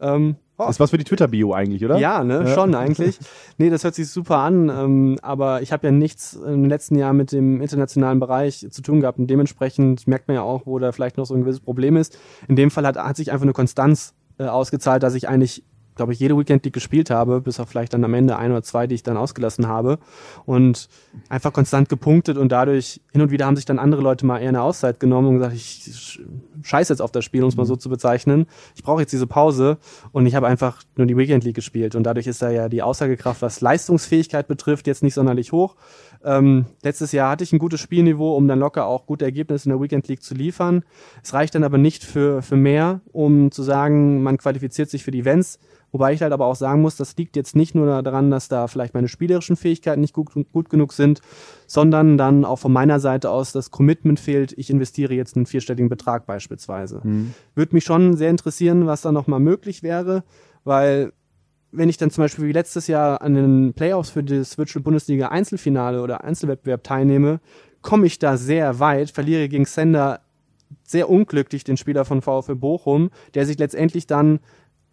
Ähm, oh. Ist was für die Twitter-Bio eigentlich, oder? Ja, ne, ja. schon eigentlich. nee, das hört sich super an, ähm, aber ich habe ja nichts im letzten Jahr mit dem internationalen Bereich zu tun gehabt und dementsprechend merkt man ja auch, wo da vielleicht noch so ein gewisses Problem ist. In dem Fall hat, hat sich einfach eine Konstanz äh, ausgezahlt, dass ich eigentlich glaube ich, jede Weekend League gespielt habe, bis auf vielleicht dann am Ende ein oder zwei, die ich dann ausgelassen habe. Und einfach konstant gepunktet und dadurch hin und wieder haben sich dann andere Leute mal eher eine Auszeit genommen und gesagt, ich scheiße jetzt auf das Spiel, um es mal so zu bezeichnen. Ich brauche jetzt diese Pause und ich habe einfach nur die Weekend League gespielt. Und dadurch ist da ja die Aussagekraft, was Leistungsfähigkeit betrifft, jetzt nicht sonderlich hoch. Ähm, letztes Jahr hatte ich ein gutes Spielniveau, um dann locker auch gute Ergebnisse in der Weekend League zu liefern. Es reicht dann aber nicht für, für mehr, um zu sagen, man qualifiziert sich für die Events. Wobei ich halt aber auch sagen muss, das liegt jetzt nicht nur daran, dass da vielleicht meine spielerischen Fähigkeiten nicht gut, gut genug sind, sondern dann auch von meiner Seite aus das Commitment fehlt, ich investiere jetzt einen vierstelligen Betrag beispielsweise. Mhm. Würde mich schon sehr interessieren, was da nochmal möglich wäre, weil wenn ich dann zum Beispiel wie letztes Jahr an den Playoffs für das Virtual Bundesliga Einzelfinale oder Einzelwettbewerb teilnehme, komme ich da sehr weit, verliere gegen Sender sehr unglücklich den Spieler von VfL Bochum, der sich letztendlich dann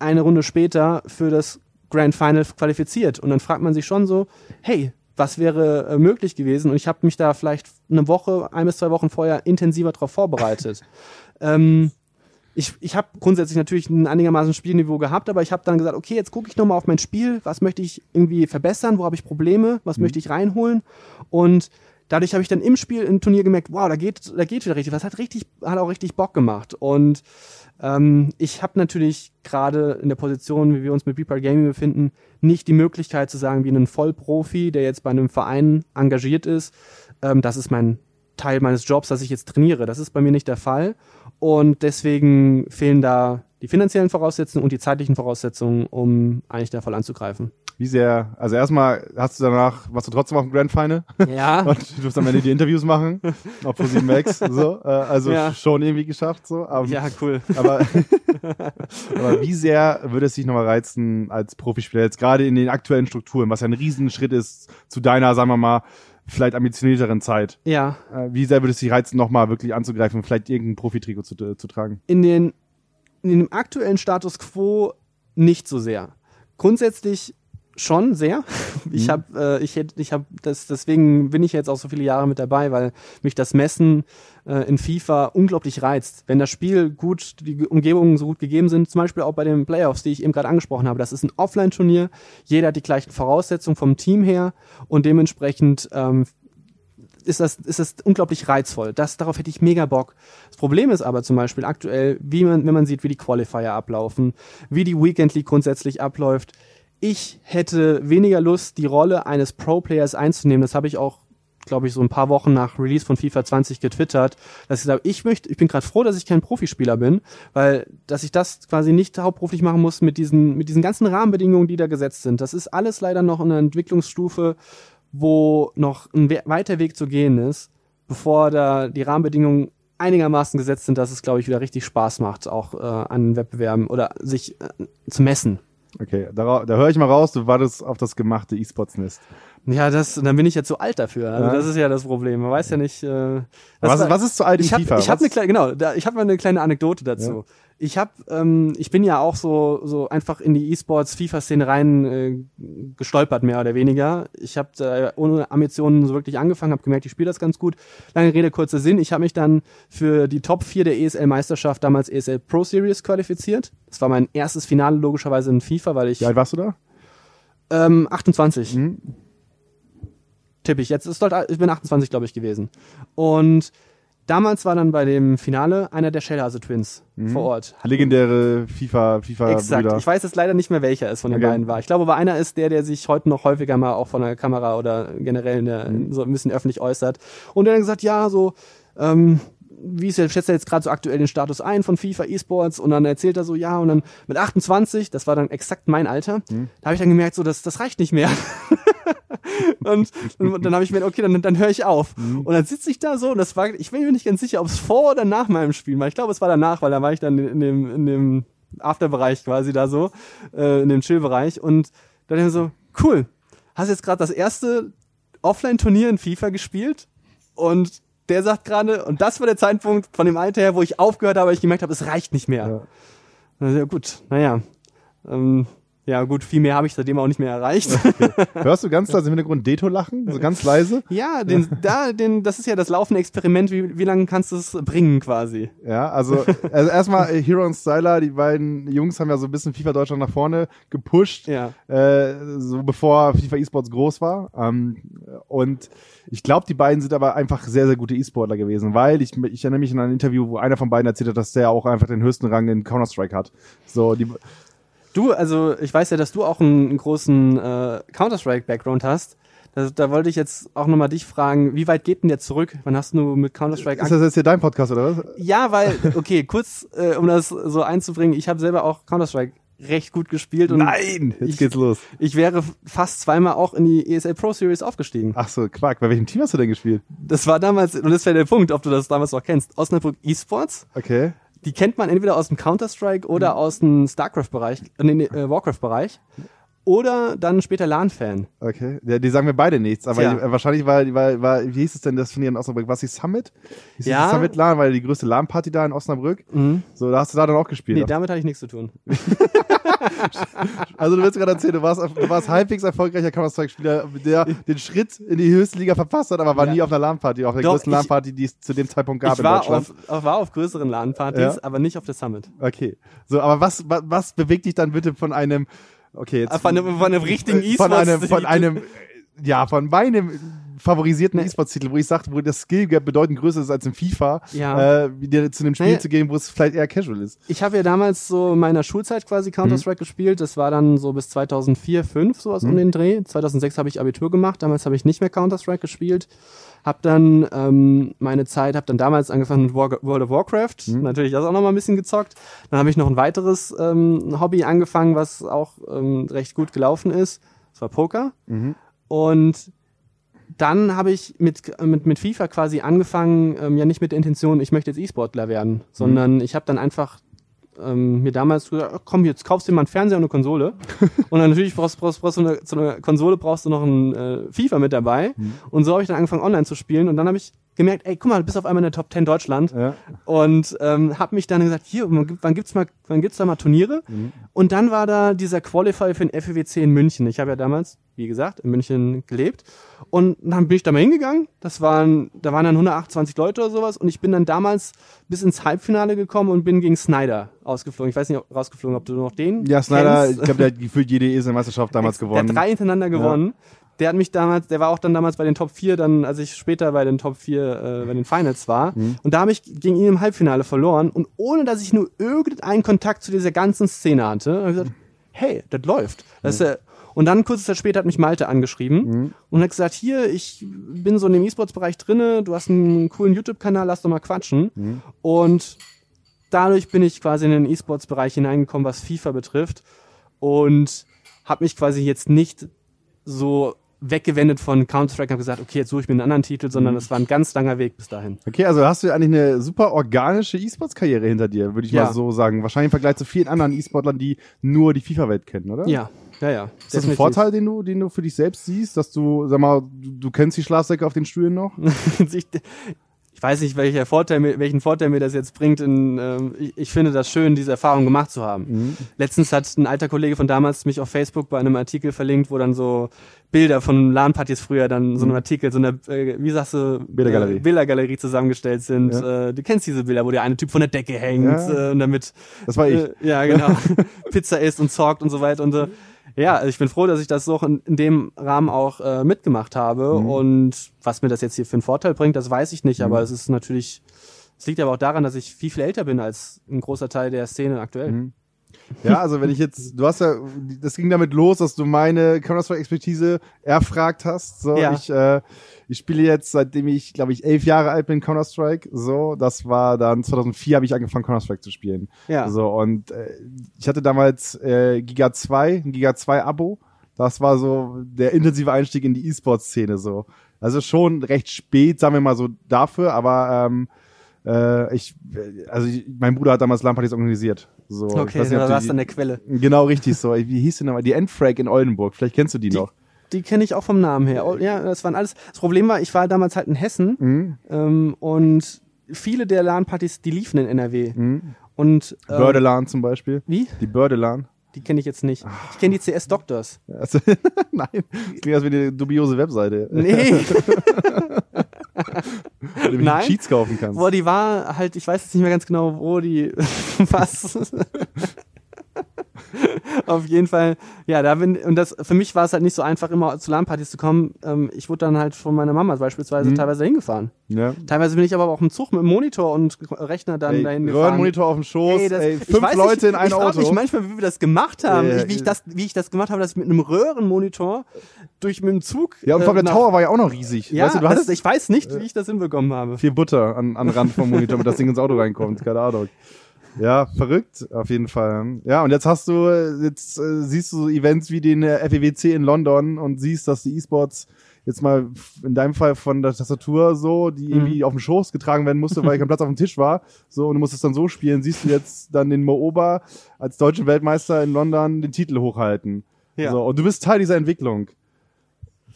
eine Runde später für das Grand Final qualifiziert. Und dann fragt man sich schon so, hey, was wäre äh, möglich gewesen? Und ich habe mich da vielleicht eine Woche, ein bis zwei Wochen vorher intensiver darauf vorbereitet. ähm, ich, ich habe grundsätzlich natürlich ein einigermaßen Spielniveau gehabt, aber ich habe dann gesagt, okay, jetzt gucke ich nochmal auf mein Spiel, was möchte ich irgendwie verbessern, wo habe ich Probleme, was mhm. möchte ich reinholen und dadurch habe ich dann im Spiel im Turnier gemerkt, wow, da geht, da geht wieder richtig, was hat richtig, hat auch richtig Bock gemacht und ähm, ich habe natürlich gerade in der Position, wie wir uns mit Beeper Gaming befinden, nicht die Möglichkeit zu sagen, wie ein Vollprofi, der jetzt bei einem Verein engagiert ist, ähm, das ist mein Teil meines Jobs, dass ich jetzt trainiere. Das ist bei mir nicht der Fall. Und deswegen fehlen da die finanziellen Voraussetzungen und die zeitlichen Voraussetzungen, um eigentlich da voll anzugreifen. Wie sehr, also erstmal hast du danach, warst du trotzdem auf dem Grand Final? Ja. Und du durfst am Ende die Interviews machen, auf ProSieben Max, so, äh, also ja. schon irgendwie geschafft, so. Aber, ja, cool. Aber, aber wie sehr würde es dich nochmal reizen als Profispieler, jetzt gerade in den aktuellen Strukturen, was ja ein Riesenschritt ist zu deiner, sagen wir mal, vielleicht ambitionierteren Zeit. Ja. Äh, wie sehr würde es dich reizen, nochmal wirklich anzugreifen und vielleicht irgendein Profitrikot zu, zu tragen? In den, in dem aktuellen Status quo nicht so sehr. Grundsätzlich schon sehr. Ich mhm. habe, äh, ich hätte, ich habe das, deswegen bin ich jetzt auch so viele Jahre mit dabei, weil mich das Messen äh, in FIFA unglaublich reizt. Wenn das Spiel gut, die Umgebungen so gut gegeben sind, zum Beispiel auch bei den Playoffs, die ich eben gerade angesprochen habe, das ist ein Offline-Turnier, jeder hat die gleichen Voraussetzungen vom Team her und dementsprechend ähm, ist das, ist das unglaublich reizvoll. Das, darauf hätte ich mega Bock. Das Problem ist aber zum Beispiel aktuell, wie man, wenn man sieht, wie die Qualifier ablaufen, wie die Weekend League grundsätzlich abläuft, ich hätte weniger Lust, die Rolle eines Pro-Players einzunehmen. Das habe ich auch glaube ich, so ein paar Wochen nach Release von FIFA 20 getwittert, dass ich habe, ich möchte, ich bin gerade froh, dass ich kein Profispieler bin, weil dass ich das quasi nicht hauptberuflich machen muss mit diesen mit diesen ganzen Rahmenbedingungen, die da gesetzt sind. Das ist alles leider noch in einer Entwicklungsstufe, wo noch ein weiter Weg zu gehen ist, bevor da die Rahmenbedingungen einigermaßen gesetzt sind, dass es, glaube ich, wieder richtig Spaß macht, auch äh, an Wettbewerben oder sich äh, zu messen. Okay, da, da höre ich mal raus, du wartest auf das gemachte E-Sports-Nest. Ja, das, dann bin ich jetzt zu alt dafür. Also ja. das ist ja das Problem. Man weiß ja nicht. Äh, was, war, was ist zu alt in ich hab, FIFA? Ich habe eine kleine, genau, da, ich habe mal eine kleine Anekdote dazu. Ja. Ich habe, ähm, ich bin ja auch so so einfach in die E-Sports FIFA-Szene rein äh, gestolpert mehr oder weniger. Ich habe äh, ohne Ambitionen so wirklich angefangen, habe gemerkt, ich spiele das ganz gut. Lange Rede kurzer Sinn. Ich habe mich dann für die Top 4 der ESL-Meisterschaft damals ESL Pro Series qualifiziert. Das war mein erstes Finale logischerweise in FIFA, weil ich. Wie alt warst du da? Ähm, 28. Mhm tippe ich. Jetzt ist dort, ich bin 28, glaube ich, gewesen. Und damals war dann bei dem Finale einer der Shellhase Twins mhm. vor Ort. Legendäre FIFA, FIFA Exakt. Brüder. Ich weiß jetzt leider nicht mehr, welcher es von den okay. beiden war. Ich glaube, aber einer ist der, der sich heute noch häufiger mal auch von der Kamera oder generell der, mhm. so ein bisschen öffentlich äußert. Und der dann gesagt, ja, so, ähm, wie ist er, schätzt er jetzt gerade so aktuell den Status ein von FIFA E-Sports und dann erzählt er so, ja, und dann mit 28, das war dann exakt mein Alter, mhm. da habe ich dann gemerkt, so, das, das reicht nicht mehr. und, und, dann habe ich mir, okay, dann, dann höre ich auf. Mhm. Und dann sitze ich da so und das war, ich bin mir nicht ganz sicher, ob es vor oder nach meinem Spiel war. Ich glaube, es war danach, weil da war ich dann in dem, in dem Afterbereich quasi da so, äh, in dem Chill-Bereich und dann ich mir so, cool, hast jetzt gerade das erste Offline-Turnier in FIFA gespielt und der sagt gerade, und das war der Zeitpunkt von dem Alter her, wo ich aufgehört habe, weil ich gemerkt habe, es reicht nicht mehr. Ja. ja gut, naja. Ähm, ja, gut, viel mehr habe ich seitdem auch nicht mehr erreicht. Okay. Hörst du ganz leise im Hintergrund Deto lachen? So ganz leise? Ja, den, da, den, das ist ja das laufende Experiment. Wie, wie lange kannst du es bringen quasi? Ja, also, also erstmal äh, Hero und Styler, die beiden Jungs haben ja so ein bisschen FIFA Deutschland nach vorne gepusht. Ja. Äh, so bevor FIFA eSports groß war. Ähm, und ich glaube, die beiden sind aber einfach sehr, sehr gute E-Sportler gewesen, weil ich, ich erinnere mich an ein Interview, wo einer von beiden erzählt hat, dass der auch einfach den höchsten Rang in Counter-Strike hat. So, die, Du, also ich weiß ja, dass du auch einen, einen großen äh, Counter-Strike-Background hast. Da, da wollte ich jetzt auch nochmal dich fragen, wie weit geht denn der zurück? Wann hast du mit Counter-Strike Ist das jetzt hier dein Podcast oder was? Ja, weil, okay, kurz, äh, um das so einzubringen, ich habe selber auch Counter-Strike recht gut gespielt. Und Nein, jetzt ich, geht's los. Ich wäre fast zweimal auch in die ESL Pro Series aufgestiegen. Ach so, Quark. Bei welchem Team hast du denn gespielt? Das war damals, und das wäre der Punkt, ob du das damals noch kennst, Osnabrück Esports. Okay die kennt man entweder aus dem Counter-Strike oder mhm. aus dem StarCraft-Bereich, äh, nee, äh, Warcraft-Bereich. Oder dann später LAN-Fan. Okay, ja, die sagen mir beide nichts, aber die, wahrscheinlich war, war, war, wie hieß es denn das von hier in Osnabrück? Was die Summit? Hieß ja. Summit LAN, weil die größte LAN-Party da in Osnabrück. Mhm. So, da hast du da dann auch gespielt. Nee, damit hatte ich nichts zu tun. also du willst gerade erzählen, du warst, du warst halbwegs erfolgreicher Counter-Strike-Spieler, der den Schritt in die höchste Liga verpasst hat, aber war ja. nie auf einer LAN-Party, auf der Doch, größten LAN-Party, die es zu dem Zeitpunkt gab ich in Deutschland. Auf, war auf größeren LAN-Partys, ja. aber nicht auf der Summit. Okay. So, aber was, was, was bewegt dich dann bitte von einem Okay, jetzt. Von einem, von einem richtigen E-Sports. Von einem, von einem, ja, von meinem favorisierten nee. E-Sports-Titel, wo ich sagte, wo das Skill Gap bedeutend größer ist als im FIFA, ja. äh, wieder zu einem Spiel nee. zu gehen, wo es vielleicht eher casual ist. Ich habe ja damals so in meiner Schulzeit quasi Counter-Strike mhm. gespielt. Das war dann so bis 2004, 2005 sowas mhm. um den Dreh. 2006 habe ich Abitur gemacht. Damals habe ich nicht mehr Counter-Strike gespielt. Hab dann ähm, meine Zeit, hab dann damals angefangen mit War World of Warcraft, mhm. natürlich das auch noch mal ein bisschen gezockt. Dann habe ich noch ein weiteres ähm, Hobby angefangen, was auch ähm, recht gut gelaufen ist. Das war Poker. Mhm. Und dann habe ich mit, mit, mit FIFA quasi angefangen, ähm, ja nicht mit der Intention, ich möchte jetzt E-Sportler werden, sondern mhm. ich habe dann einfach ähm, mir damals gesagt, komm, jetzt kaufst du dir mal einen Fernseher und eine Konsole. und dann natürlich brauchst, brauchst, brauchst du eine, zu einer Konsole brauchst du noch ein äh, FIFA mit dabei. Mhm. Und so habe ich dann angefangen, online zu spielen. Und dann habe ich gemerkt, ey, guck mal, du bist auf einmal in der Top 10 Deutschland. Ja. Und ähm, habe mich dann gesagt, hier, wann gibt's mal, wann gibt's da mal Turniere? Mhm. Und dann war da dieser Qualifier für den FEWC in München. Ich habe ja damals, wie gesagt, in München gelebt. Und dann bin ich da mal hingegangen. Das waren, da waren dann 128 Leute oder sowas. Und ich bin dann damals bis ins Halbfinale gekommen und bin gegen Snyder ausgeflogen. Ich weiß nicht, ob, rausgeflogen, ob du noch den Ja, Snyder, kennst. ich glaube, der hat gefühlt jede ESL-Meisterschaft damals gewonnen. Der hat drei hintereinander gewonnen. Ja der hat mich damals, der war auch dann damals bei den Top 4, dann, als ich später bei den Top 4, äh, bei den Finals war. Mhm. Und da habe ich gegen ihn im Halbfinale verloren. Und ohne dass ich nur irgendeinen Kontakt zu dieser ganzen Szene hatte, habe ich gesagt, hey, das läuft. Das mhm. ist, Und dann kurze Zeit später hat mich Malte angeschrieben und hat gesagt, hier, ich bin so in dem E-Sports-Bereich drinne, du hast einen coolen YouTube-Kanal, lass doch mal quatschen. Und dadurch bin ich quasi in den E-Sports-Bereich hineingekommen, was FIFA betrifft und habe mich quasi jetzt nicht so weggewendet von Counter-Strike und habe gesagt, okay, jetzt suche ich mir einen anderen Titel, sondern es war ein ganz langer Weg bis dahin. Okay, also hast du eigentlich eine super organische E-Sports-Karriere hinter dir, würde ich Ja. mal so sagen. Wahrscheinlich im Vergleich zu vielen anderen E-Sportlern, die nur die FIFA-Welt kennen, oder? Ja, ja, ja. Ist das ein Vorteil, den du, den du für dich selbst siehst, dass du, sag mal, du, du kennst die Schlafsäcke auf den Stühlen noch? ich, weiß nicht, welcher Vorteil, welchen Vorteil mir das jetzt bringt. In, ähm, ich, ich finde das schön, diese Erfahrung gemacht zu haben. Mhm. Letztens hat ein alter Kollege von damals mich auf Facebook bei einem Artikel verlinkt, wo dann so Bilder von LAN-Partys früher dann so einem Artikel, so einer, äh, wie sagst du, Mhm. Bildergalerie. Äh, Bildergalerie zusammengestellt sind. Ja. Äh, du kennst diese Bilder, wo der eine Typ von der Decke hängt Ja. äh, und damit Das war ich. äh, ja, genau. Pizza isst und zockt und so weiter und so. Ja, also ich bin froh, dass ich das so in, in dem Rahmen auch äh, mitgemacht habe. Mhm. Und was mir das jetzt hier für einen Vorteil bringt, das weiß ich nicht. Aber es ist natürlich, es liegt aber auch daran, dass ich viel, viel älter bin als ein großer Teil der Szene aktuell. Mhm. Ja, also wenn ich jetzt, du hast ja, das ging damit los, dass du meine Counter-Strike-Expertise erfragt hast. So, Ja. ich, äh, ich spiele jetzt, seitdem ich, glaube ich, elf Jahre alt bin, Counter-Strike. So, das war dann 2004 habe ich angefangen, Counter-Strike zu spielen. Ja. So, und äh, ich hatte damals äh, Giga 2, ein Giga 2 Abo. Das war so der intensive Einstieg in die E-Sports-Szene so. Also schon recht spät, sagen wir mal so dafür, aber ähm, äh, ich, also ich, mein Bruder hat damals LAN-Partys organisiert. So, ich Okay, weiß nicht, da warst die- du an der Quelle. Genau, richtig so. Wie hieß denn nochmal? Die Endfrag in Oldenburg. Vielleicht kennst du die, noch. Die kenne ich auch vom Namen her. Oh, ja, das waren alles. Das Problem war, ich war damals halt in Hessen Mhm. ähm, und viele der LAN-Partys, die liefen in NRW. Mhm. Und ähm, Bördelan zum Beispiel. wie? Die Bördelan. Die kenne ich jetzt nicht. Ich kenne die CS Doctors. Also, nein, das klingt als wie eine dubiose Webseite. Nee. wo du Nein. Cheats kaufen kannst. Boah, die war halt, ich weiß jetzt nicht mehr ganz genau, wo die was. Auf jeden Fall, ja, da bin und das für mich war es halt nicht so einfach, immer zu LAN-Partys zu kommen. Ähm, ich wurde dann halt von meiner Mama beispielsweise Mhm. teilweise hingefahren. Ja. Teilweise bin ich aber auch im Zug mit dem Monitor und Rechner dann Ey, dahin gefahren. Röhrenmonitor auf dem Schoß, Ey, das, ey, ich fünf Leute nicht, in ein ich frag Auto. mich manchmal, wie wir das gemacht haben, Ja, ich, wie, ich das, wie ich das gemacht habe, dass ich mit einem Röhrenmonitor durch mit dem Zug. ja, und vor äh, der Tower war ja auch noch riesig. Ja, weißt du, du das, hattest ich weiß nicht, wie ich das hinbekommen habe. viel Butter an, an Rand vom Monitor, damit das Ding ins Auto reinkommt. Keine Ahnung. Ja, verrückt, auf jeden Fall. Ja, und jetzt hast du, jetzt äh, siehst du so Events wie den äh, FEWC in London und siehst, dass die E-Sports jetzt mal in deinem Fall von der Tastatur so, die Mhm. irgendwie auf dem Schoß getragen werden musste, weil kein Platz auf dem Tisch war, so, und du musstest dann so spielen, siehst du jetzt dann den Mo Ober als deutschen Weltmeister in London den Titel hochhalten. Ja. So, und du bist Teil dieser Entwicklung.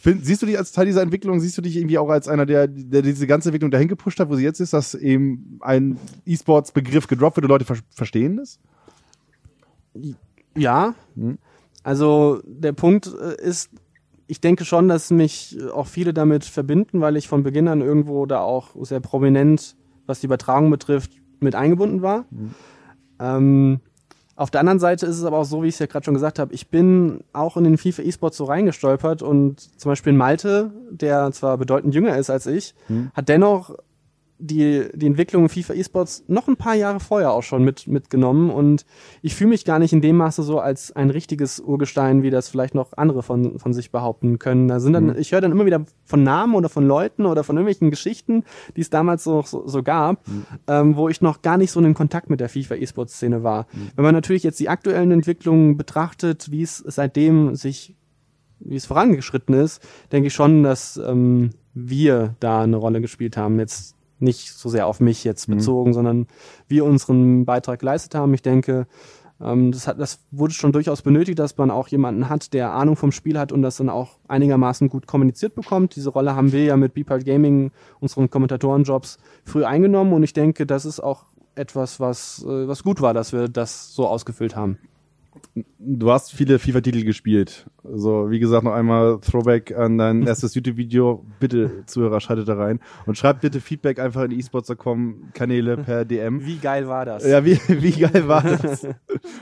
Find, siehst du dich als Teil dieser Entwicklung, siehst du dich irgendwie auch als einer, der, der diese ganze Entwicklung dahin gepusht hat, wo sie jetzt ist, dass eben ein E-Sports-Begriff gedroppt wird und Leute ver verstehen das? Ja. Mhm. Also der Punkt äh, ist, ich denke schon, dass mich auch viele damit verbinden, weil ich von Beginn an irgendwo da auch sehr prominent, was die Übertragung betrifft, mit eingebunden war. Ähm, auf der anderen Seite ist es aber auch so, wie ich es ja gerade schon gesagt habe, ich bin auch in den FIFA E-Sports so reingestolpert und zum Beispiel Malte, der zwar bedeutend jünger ist als ich, hat dennoch die, die Entwicklung in FIFA E-Sports noch ein paar Jahre vorher auch schon mit, mitgenommen und ich fühle mich gar nicht in dem Maße so als ein richtiges Urgestein, wie das vielleicht noch andere von, von sich behaupten können. Da sind dann, ich höre dann immer wieder von Namen oder von Leuten oder von irgendwelchen Geschichten, die es damals so, so, so gab, ähm, wo ich noch gar nicht so in Kontakt mit der FIFA E-Sports-Szene war. Wenn man natürlich jetzt die aktuellen Entwicklungen betrachtet, wie es seitdem sich wie es vorangeschritten ist, denke ich schon, dass ähm, wir da eine Rolle gespielt haben. Jetzt nicht so sehr auf mich jetzt bezogen, sondern wir unseren Beitrag geleistet haben. Ich denke, ähm, das, hat, das wurde schon durchaus benötigt, dass man auch jemanden hat, der Ahnung vom Spiel hat und das dann auch einigermaßen gut kommuniziert bekommt. Diese Rolle haben wir ja mit Beepart Gaming, unseren Kommentatorenjobs, früh eingenommen und ich denke, das ist auch etwas, was, äh, was gut war, dass wir das so ausgefüllt haben. Du hast viele FIFA-Titel gespielt. Also, wie gesagt, noch einmal Throwback an dein erstes YouTube-Video. Bitte, Zuhörer, schaltet da rein. Und schreibt bitte Feedback einfach in esports.com Kanäle per DM. Wie geil war das? Ja, wie, wie geil war das?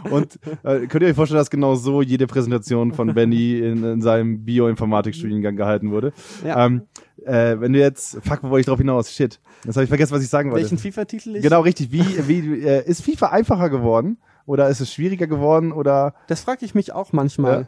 Und äh, könnt ihr euch vorstellen, dass genau so jede Präsentation von Benny in, in seinem Bioinformatik-Studiengang gehalten wurde? Ja. Ähm, äh, wenn du jetzt, fuck, wo wollte ich drauf hinaus? Shit. Jetzt habe ich vergessen, was ich sagen wollte. Welchen FIFA-Titel ich? Genau, richtig. Wie, wie äh, ist FIFA einfacher geworden? Oder ist es schwieriger geworden? Oder Das frage ich mich auch manchmal.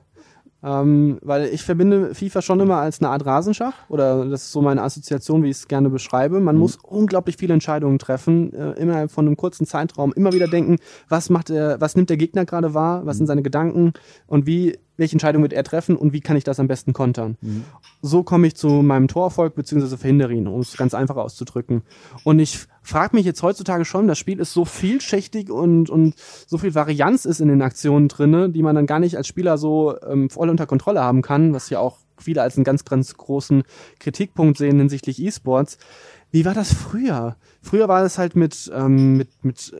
Ähm, weil ich verbinde FIFA schon immer als eine Art Rasenschach oder das ist so meine Assoziation, wie ich es gerne beschreibe. Man mhm. muss unglaublich viele Entscheidungen treffen, äh, innerhalb von einem kurzen Zeitraum, immer wieder denken, was macht er, was nimmt der Gegner gerade wahr, was sind mhm. seine Gedanken und wie welche Entscheidung wird er treffen und wie kann ich das am besten kontern. Mhm. So komme ich zu meinem Torerfolg bzw. verhindere ihn, um es ganz einfach auszudrücken. Und ich frage mich jetzt heutzutage schon, das Spiel ist so vielschichtig und, und so viel Varianz ist in den Aktionen drinne, die man dann gar nicht als Spieler so ähm, voll unter Kontrolle haben kann, was ja auch viele als einen ganz, ganz großen Kritikpunkt sehen hinsichtlich E-Sports. Wie war das früher? Früher war es halt mit, ähm, mit, mit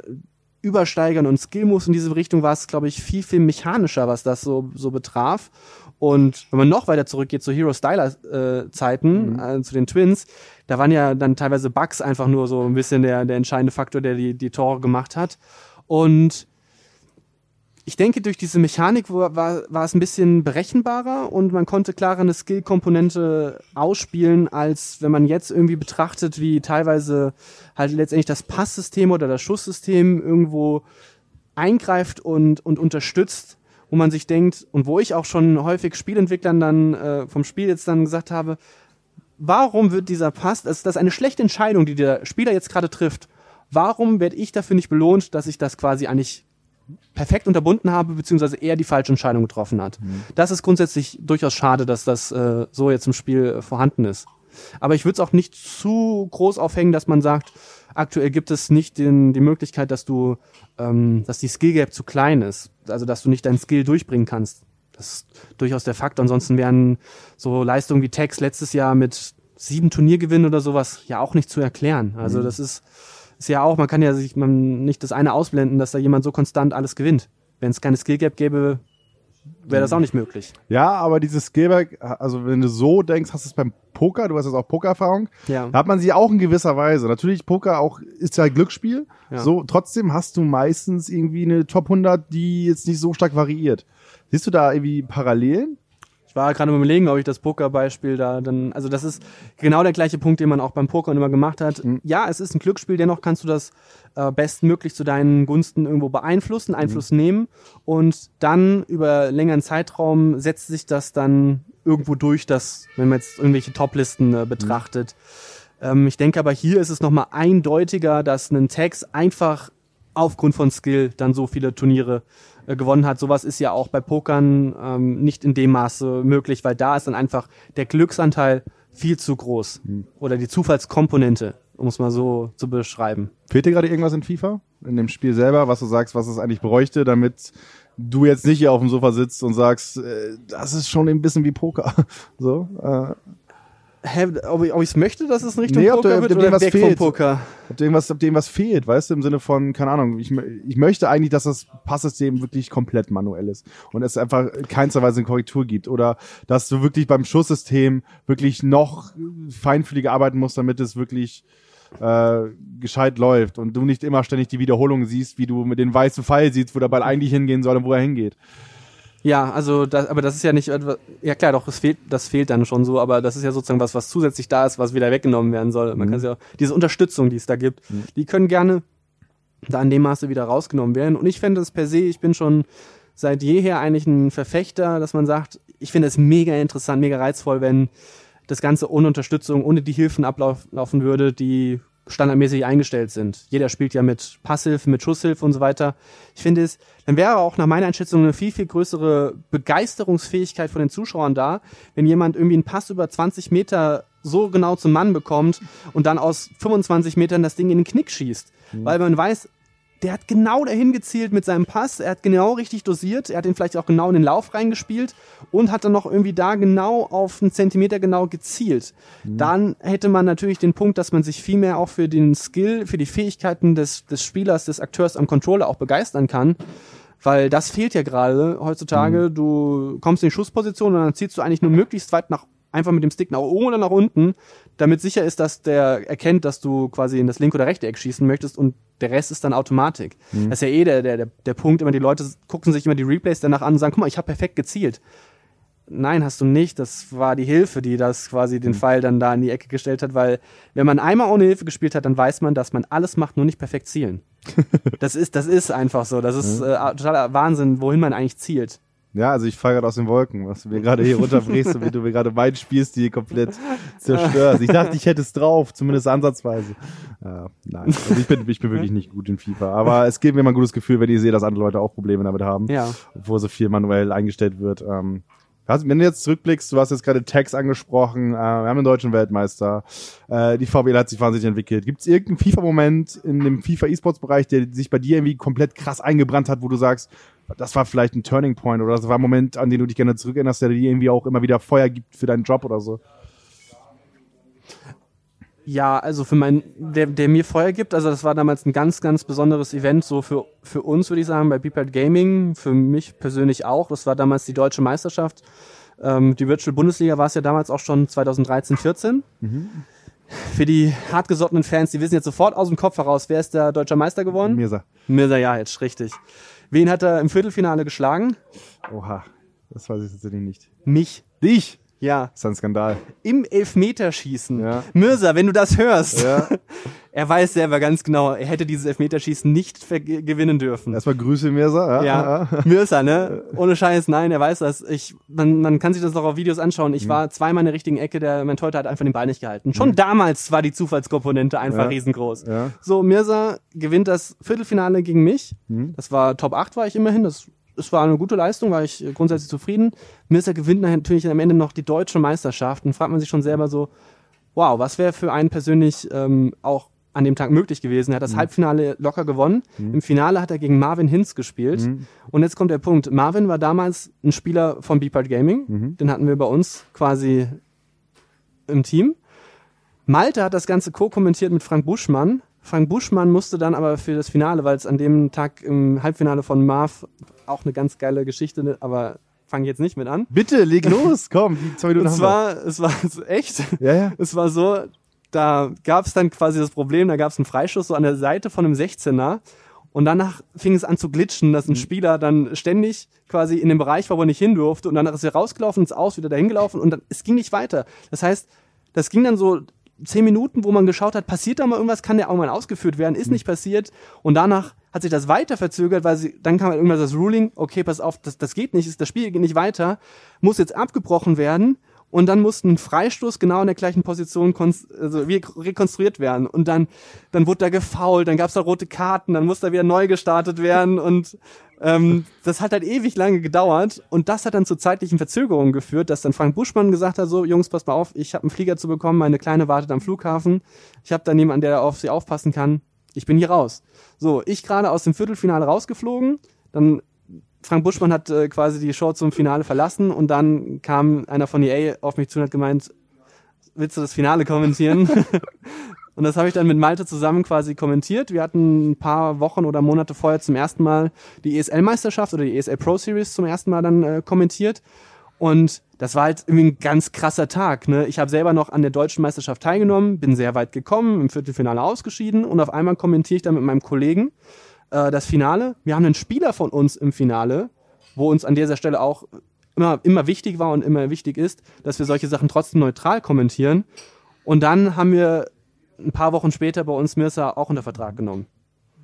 Übersteigern und Skill-Moves in diese Richtung war es, glaube ich, viel, viel mechanischer, was das so, so betraf. Und wenn man noch weiter zurückgeht zu Hero Styler äh, Zeiten, mhm. äh, zu den Twins, da waren ja dann teilweise Bugs einfach nur so ein bisschen der, der entscheidende Faktor, der die, die Tore gemacht hat. Und ich denke, durch diese Mechanik war, war, war es ein bisschen berechenbarer und man konnte klarer eine Skill-Komponente ausspielen, als wenn man jetzt irgendwie betrachtet, wie teilweise halt letztendlich das Passsystem oder das Schusssystem irgendwo eingreift und, und unterstützt, wo man sich denkt, und wo ich auch schon häufig Spielentwicklern dann äh, vom Spiel jetzt dann gesagt habe, warum wird dieser Pass, das, das ist eine schlechte Entscheidung, die der Spieler jetzt gerade trifft. Warum werde ich dafür nicht belohnt, dass ich das quasi eigentlich perfekt unterbunden habe, beziehungsweise er die falsche Entscheidung getroffen hat. Mhm. Das ist grundsätzlich durchaus schade, dass das äh, so jetzt im Spiel äh, vorhanden ist. Aber ich würde es auch nicht zu groß aufhängen, dass man sagt, aktuell gibt es nicht den, die Möglichkeit, dass du, ähm, dass die Skill Gap zu klein ist, also dass du nicht deinen Skill durchbringen kannst. Das ist durchaus der Fakt. Ansonsten wären so Leistungen wie Tex letztes Jahr mit sieben Turniergewinnen oder sowas ja auch nicht zu erklären. Also mhm. das ist ist ja auch, man kann ja sich man nicht das eine ausblenden, dass da jemand so konstant alles gewinnt. Wenn es keine Skill Gap gäbe, wäre das auch nicht möglich. Ja, aber dieses Skill Gap, also wenn du so denkst, hast du es beim Poker, du hast jetzt auch Pokererfahrung, ja. da hat man sie auch in gewisser Weise. Natürlich Poker auch ist ja Glücksspiel, ja. so trotzdem hast du meistens irgendwie eine Top 100, die jetzt nicht so stark variiert. Siehst du da irgendwie Parallelen? Ich war gerade überlegen, ob ich das Pokerbeispiel da dann, also das ist genau der gleiche Punkt, den man auch beim Poker immer gemacht hat. Mhm. Ja, es ist ein Glücksspiel, dennoch kannst du das äh, bestmöglich zu deinen Gunsten irgendwo beeinflussen, mhm. Einfluss mhm. nehmen und dann über längeren Zeitraum setzt sich das dann irgendwo durch, dass, wenn man jetzt irgendwelche Toplisten äh, betrachtet. Mhm. Ähm, ich denke aber hier ist es nochmal eindeutiger, dass ein Text einfach aufgrund von Skill dann so viele Turniere äh, gewonnen hat. Sowas ist ja auch bei Pokern ähm, nicht in dem Maße möglich, weil da ist dann einfach der Glücksanteil viel zu groß. Hm. Oder die Zufallskomponente, um es mal so zu beschreiben. Fehlt dir gerade irgendwas in FIFA? In dem Spiel selber, was du sagst, was es eigentlich bräuchte, damit du jetzt nicht hier auf dem Sofa sitzt und sagst, äh, das ist schon ein bisschen wie Poker. so, äh, Hä, ob ich es möchte, dass es in Richtung nee, Poker wird oder weg fehlt. vom Poker? Ob dem, was, ob dem was fehlt, weißt du, im Sinne von, keine Ahnung, ich, ich möchte eigentlich, dass das Passsystem wirklich komplett manuell ist und es einfach keinster Weise eine Korrektur gibt oder dass du wirklich beim Schusssystem wirklich noch feinfühliger arbeiten musst, damit es wirklich äh, gescheit läuft und du nicht immer ständig die Wiederholung siehst, wie du mit dem weißen Pfeil siehst, wo der Ball eigentlich hingehen soll und wo er hingeht. Ja, also das, aber das ist ja nicht ja klar, doch es fehlt, das fehlt dann schon so, aber das ist ja sozusagen was, was zusätzlich da ist, was wieder weggenommen werden soll. Man mhm. kann ja diese Unterstützung, die es da gibt, mhm. die können gerne da in dem Maße wieder rausgenommen werden. Und ich finde es per se, ich bin schon seit jeher eigentlich ein Verfechter, dass man sagt, ich finde es mega interessant, mega reizvoll, wenn das Ganze ohne Unterstützung, ohne die Hilfen ablaufen würde, die standardmäßig eingestellt sind. Jeder spielt ja mit Passhilfe, mit Schusshilfe und so weiter. Ich finde es, dann wäre auch nach meiner Einschätzung eine viel, viel größere Begeisterungsfähigkeit von den Zuschauern da, wenn jemand irgendwie einen Pass über 20 Meter so genau zum Mann bekommt und dann aus 25 Metern das Ding in den Knick schießt. Mhm. Weil man weiß, der hat genau dahin gezielt mit seinem Pass, er hat genau richtig dosiert, er hat ihn vielleicht auch genau in den Lauf reingespielt und hat dann noch irgendwie da genau auf einen Zentimeter genau gezielt. Mhm. Dann hätte man natürlich den Punkt, dass man sich viel mehr auch für den Skill, für die Fähigkeiten des, des Spielers, des Akteurs am Controller auch begeistern kann. Weil das fehlt ja gerade heutzutage. Mhm. Du kommst in die Schussposition und dann ziehst du eigentlich nur möglichst weit nach einfach mit dem Stick nach oben oder nach unten, damit sicher ist, dass der erkennt, dass du quasi in das linke oder rechte Eck schießen möchtest und der Rest ist dann Automatik. Mhm. Das ist ja eh der, der, der Punkt, immer die Leute gucken sich immer die Replays danach an und sagen, guck mal, ich habe perfekt gezielt. Nein, hast du nicht. Das war die Hilfe, die das quasi den mhm. Pfeil dann da in die Ecke gestellt hat, weil wenn man einmal ohne Hilfe gespielt hat, dann weiß man, dass man alles macht, nur nicht perfekt zielen. das ist, das ist einfach so. Das ist mhm. äh, totaler Wahnsinn, wohin man eigentlich zielt. Ja, also ich falle gerade aus den Wolken, was du mir gerade hier runterbringst und wie du mir gerade meinen Spielstil komplett zerstörst. Ich dachte, ich hätte es drauf, zumindest ansatzweise. Ja, nein, also ich bin, ich bin wirklich nicht gut in FIFA. Aber es gibt mir immer ein gutes Gefühl, wenn ich sehe, dass andere Leute auch Probleme damit haben, Ja. obwohl so viel manuell eingestellt wird. Ähm, wenn du jetzt zurückblickst, du hast jetzt gerade Tags angesprochen, äh, wir haben einen deutschen Weltmeister, äh, die VWL hat sich wahnsinnig entwickelt. Gibt es irgendeinen FIFA-Moment in dem FIFA-E-Sports-Bereich, der sich bei dir irgendwie komplett krass eingebrannt hat, wo du sagst, das war vielleicht ein Turning Point oder das war ein Moment, an den du dich gerne zurückerinnerst, der dir irgendwie auch immer wieder Feuer gibt für deinen Job oder so? Ja, also für mein, der, der mir Feuer gibt, also das war damals ein ganz, ganz besonderes Event, so für, für uns, würde ich sagen, bei Beepad Gaming, für mich persönlich auch. Das war damals die deutsche Meisterschaft. Ähm, die Virtual Bundesliga war es ja damals auch schon 2013, 14. Für die hartgesottenen Fans, die wissen jetzt sofort aus dem Kopf heraus, wer ist der deutscher Meister geworden? Mirsa. Mirza Jahic, richtig. Wen hat er im Viertelfinale geschlagen? Oha, das weiß ich tatsächlich nicht. Mich. Dich? Ja, Das ist ein Skandal. im Elfmeterschießen. Ja. Mirza, wenn du das hörst, Ja. er weiß selber ganz genau, er hätte dieses Elfmeterschießen nicht gewinnen dürfen. Erstmal Grüße, Mirsa. Ja, Mirza, ne? Ohne Scheiß, nein, er weiß das. Ich, man, man kann sich das noch auf Videos anschauen. Mhm. Ich war zweimal in der richtigen Ecke, der mein Torhüter hat einfach den Ball nicht gehalten. Schon damals war die Zufallskomponente einfach Ja. riesengroß. Ja. So, Mirza gewinnt das Viertelfinale gegen mich. Mhm. Das war Top 8 war ich immerhin. Das, das war eine gute Leistung, war ich grundsätzlich zufrieden. Mirza gewinnt natürlich am Ende noch die deutsche Meisterschaft. Und fragt man sich schon selber so, wow, was wäre für einen persönlich ähm, auch an dem Tag möglich gewesen. Er hat das Mhm. Halbfinale locker gewonnen. Im Finale hat er gegen Marvin Hinz gespielt. Mhm. Und jetzt kommt der Punkt. Marvin war damals ein Spieler von Beepart Gaming. Mhm. Den hatten wir bei uns quasi im Team. Malte hat das Ganze co-kommentiert mit Frank Buschmann. Frank Buschmann musste dann aber für das Finale, weil es an dem Tag im Halbfinale von Marv auch eine ganz geile Geschichte, aber fang jetzt nicht mit an. Bitte, leg los, komm, die zwei Minuten Und zwar, es war echt. Ja, ja. es war so, da gab es dann quasi das Problem, da gab es einen Freischuss so an der Seite von einem 16er und danach fing es an zu glitschen, dass ein Mhm. Spieler dann ständig quasi in dem Bereich war, wo er nicht hin durfte und danach ist er rausgelaufen, ins Aus, wieder dahin gelaufen und dann, es ging nicht weiter. Das heißt, das ging dann so zehn Minuten, wo man geschaut hat, passiert da mal irgendwas, kann der auch mal ausgeführt werden, ist nicht passiert. Und danach hat sich das weiter verzögert, weil sie, dann kam halt irgendwann das Ruling, okay, pass auf, das, das geht nicht, das Spiel geht nicht weiter, muss jetzt abgebrochen werden. Und dann musste ein Freistoß genau in der gleichen Position also wie rekonstruiert werden. Und dann, dann wurde da gefault, dann gab es da rote Karten, dann musste da wieder neu gestartet werden. Und ähm, das hat halt ewig lange gedauert und das hat dann zu zeitlichen Verzögerungen geführt, dass dann Frank Buschmann gesagt hat, so Jungs, pass mal auf, ich habe einen Flieger zu bekommen, meine Kleine wartet am Flughafen, ich habe da niemanden, der auf sie aufpassen kann, ich bin hier raus. So, ich gerade aus dem Viertelfinale rausgeflogen, dann Frank Buschmann hat äh, quasi die Show zum Finale verlassen und dann kam einer von EA auf mich zu und hat gemeint, willst du das Finale kommentieren? und das habe ich dann mit Malte zusammen quasi kommentiert. Wir hatten ein paar Wochen oder Monate vorher zum ersten Mal die ESL-Meisterschaft oder die ESL Pro Series zum ersten Mal dann äh, kommentiert. Und das war halt irgendwie ein ganz krasser Tag. Ne? Ich habe selber noch an der deutschen Meisterschaft teilgenommen, bin sehr weit gekommen, im Viertelfinale ausgeschieden und auf einmal kommentiere ich dann mit meinem Kollegen äh, das Finale. Wir haben einen Spieler von uns im Finale, wo uns an dieser Stelle auch immer, immer wichtig war und immer wichtig ist, dass wir solche Sachen trotzdem neutral kommentieren. Und dann haben wir ein paar Wochen später bei uns Mirsa auch unter Vertrag genommen.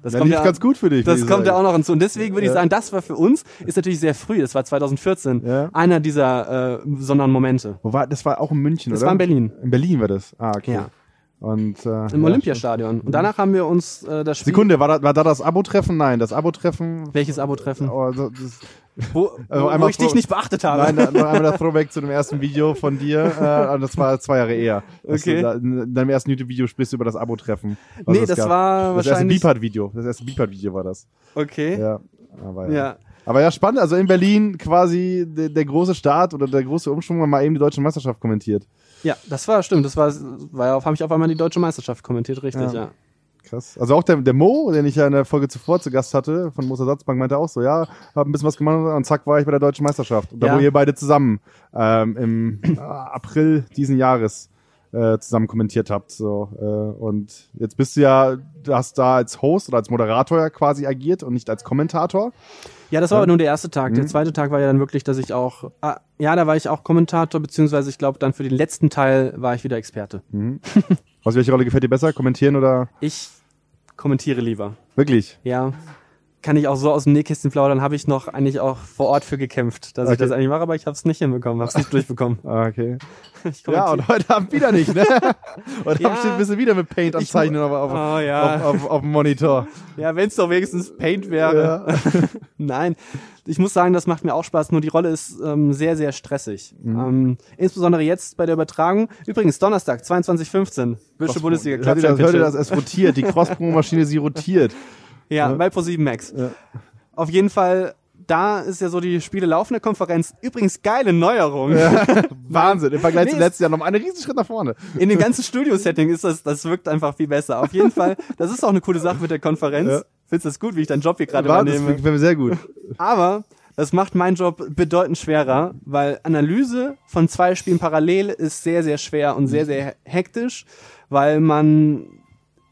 Das Das lief ganz gut für dich. das ich kommt ja auch noch hinzu. Und deswegen würde ich Ja. sagen, das war für uns, ist natürlich sehr früh, das war 2014, Ja. einer dieser äh, besonderen Momente. Wo war, das war auch in München, Das oder? war in Berlin. In Berlin war das. Ah, okay. Ja. Und, äh, Im ja, Olympiastadion. Und danach haben wir uns äh, das Spiel. Sekunde, war da, war da das Abo-Treffen? Nein, das Abo-Treffen. Welches Abo-Treffen? Oh, also, das, Wo, Also wo ich dich nicht beachtet habe. nein, noch einmal das Throwback zu dem ersten Video von dir. Äh, das war zwei Jahre eher. Okay. Da, in deinem ersten YouTube-Video sprichst du über das Abo-Treffen. nee, das gab. war das erste wahrscheinlich. Beepart-Video. Das erste Beepart-Video war das. Okay. Ja. Aber ja. Ja. Aber ja, spannend. Also in Berlin quasi der, der große Start oder der große Umschwung, war mal eben die deutsche Meisterschaft kommentiert. Ja, das war stimmt. Das war, war habe ich auf einmal die deutsche Meisterschaft kommentiert, richtig, Ja. ja. Krass. Also auch der, der Mo, den ich ja in der Folge zuvor zu Gast hatte, von Moos Ersatzbank, meinte auch so, ja, hab ein bisschen was gemacht und zack war ich bei der deutschen Meisterschaft. Und da Ja. wo ihr beide zusammen ähm, im äh, April diesen Jahres äh, zusammen kommentiert habt. So, äh, und jetzt bist du ja, du hast da als Host oder als Moderator ja quasi agiert und nicht als Kommentator. Ja, das war aber nur der erste Tag. Der Mhm. zweite Tag war ja dann wirklich, dass ich auch, ah, ja, da war ich auch Kommentator, beziehungsweise ich glaube, dann für den letzten Teil war ich wieder Experte. Was welche Rolle gefällt dir besser? Kommentieren oder Ich kommentiere lieber. wirklich? Ja. Kann ich auch so aus dem Nähkästchen plaudern, habe ich noch eigentlich auch vor Ort für gekämpft, dass ich Okay. das eigentlich mache, aber ich habe es nicht hinbekommen, habe es nicht durchbekommen. Ah, Okay. Ich Ja, und heute Abend wieder nicht, ne? Heute Ja. Abend steht ein bisschen wieder mit Paint am Ich- Zeichnen auf, auf, Oh, ja. auf, auf, auf dem Monitor. Ja, wenn es doch wenigstens Paint wäre. Nein, ich muss sagen, das macht mir auch Spaß. Nur die Rolle ist ähm, sehr, sehr stressig. Mhm. Ähm, insbesondere jetzt bei der Übertragung. Übrigens, Donnerstag, 22.15 Bildschirm Bundesliga Club hört ihr das? Es rotiert. Die Cross-Promo-Maschine, sie rotiert. Ja, Ja. bei Pro7 Max. Ja. Auf jeden Fall, da ist ja so die Spiele laufende Konferenz. Übrigens, geile Neuerung. Wahnsinn. Im Vergleich Nee, zum letzten Jahr noch einen riesen Schritt nach vorne. In dem ganzen Studio-Setting ist das, das wirkt einfach viel besser. Auf jeden Fall, das ist auch eine coole Sache mit der Konferenz. Ja. Findest du das gut, wie ich deinen Job hier gerade das übernehme? gefällt mir sehr gut. Aber das macht meinen Job bedeutend schwerer, weil Analyse von zwei Spielen parallel ist sehr, sehr schwer und sehr, sehr hektisch, weil man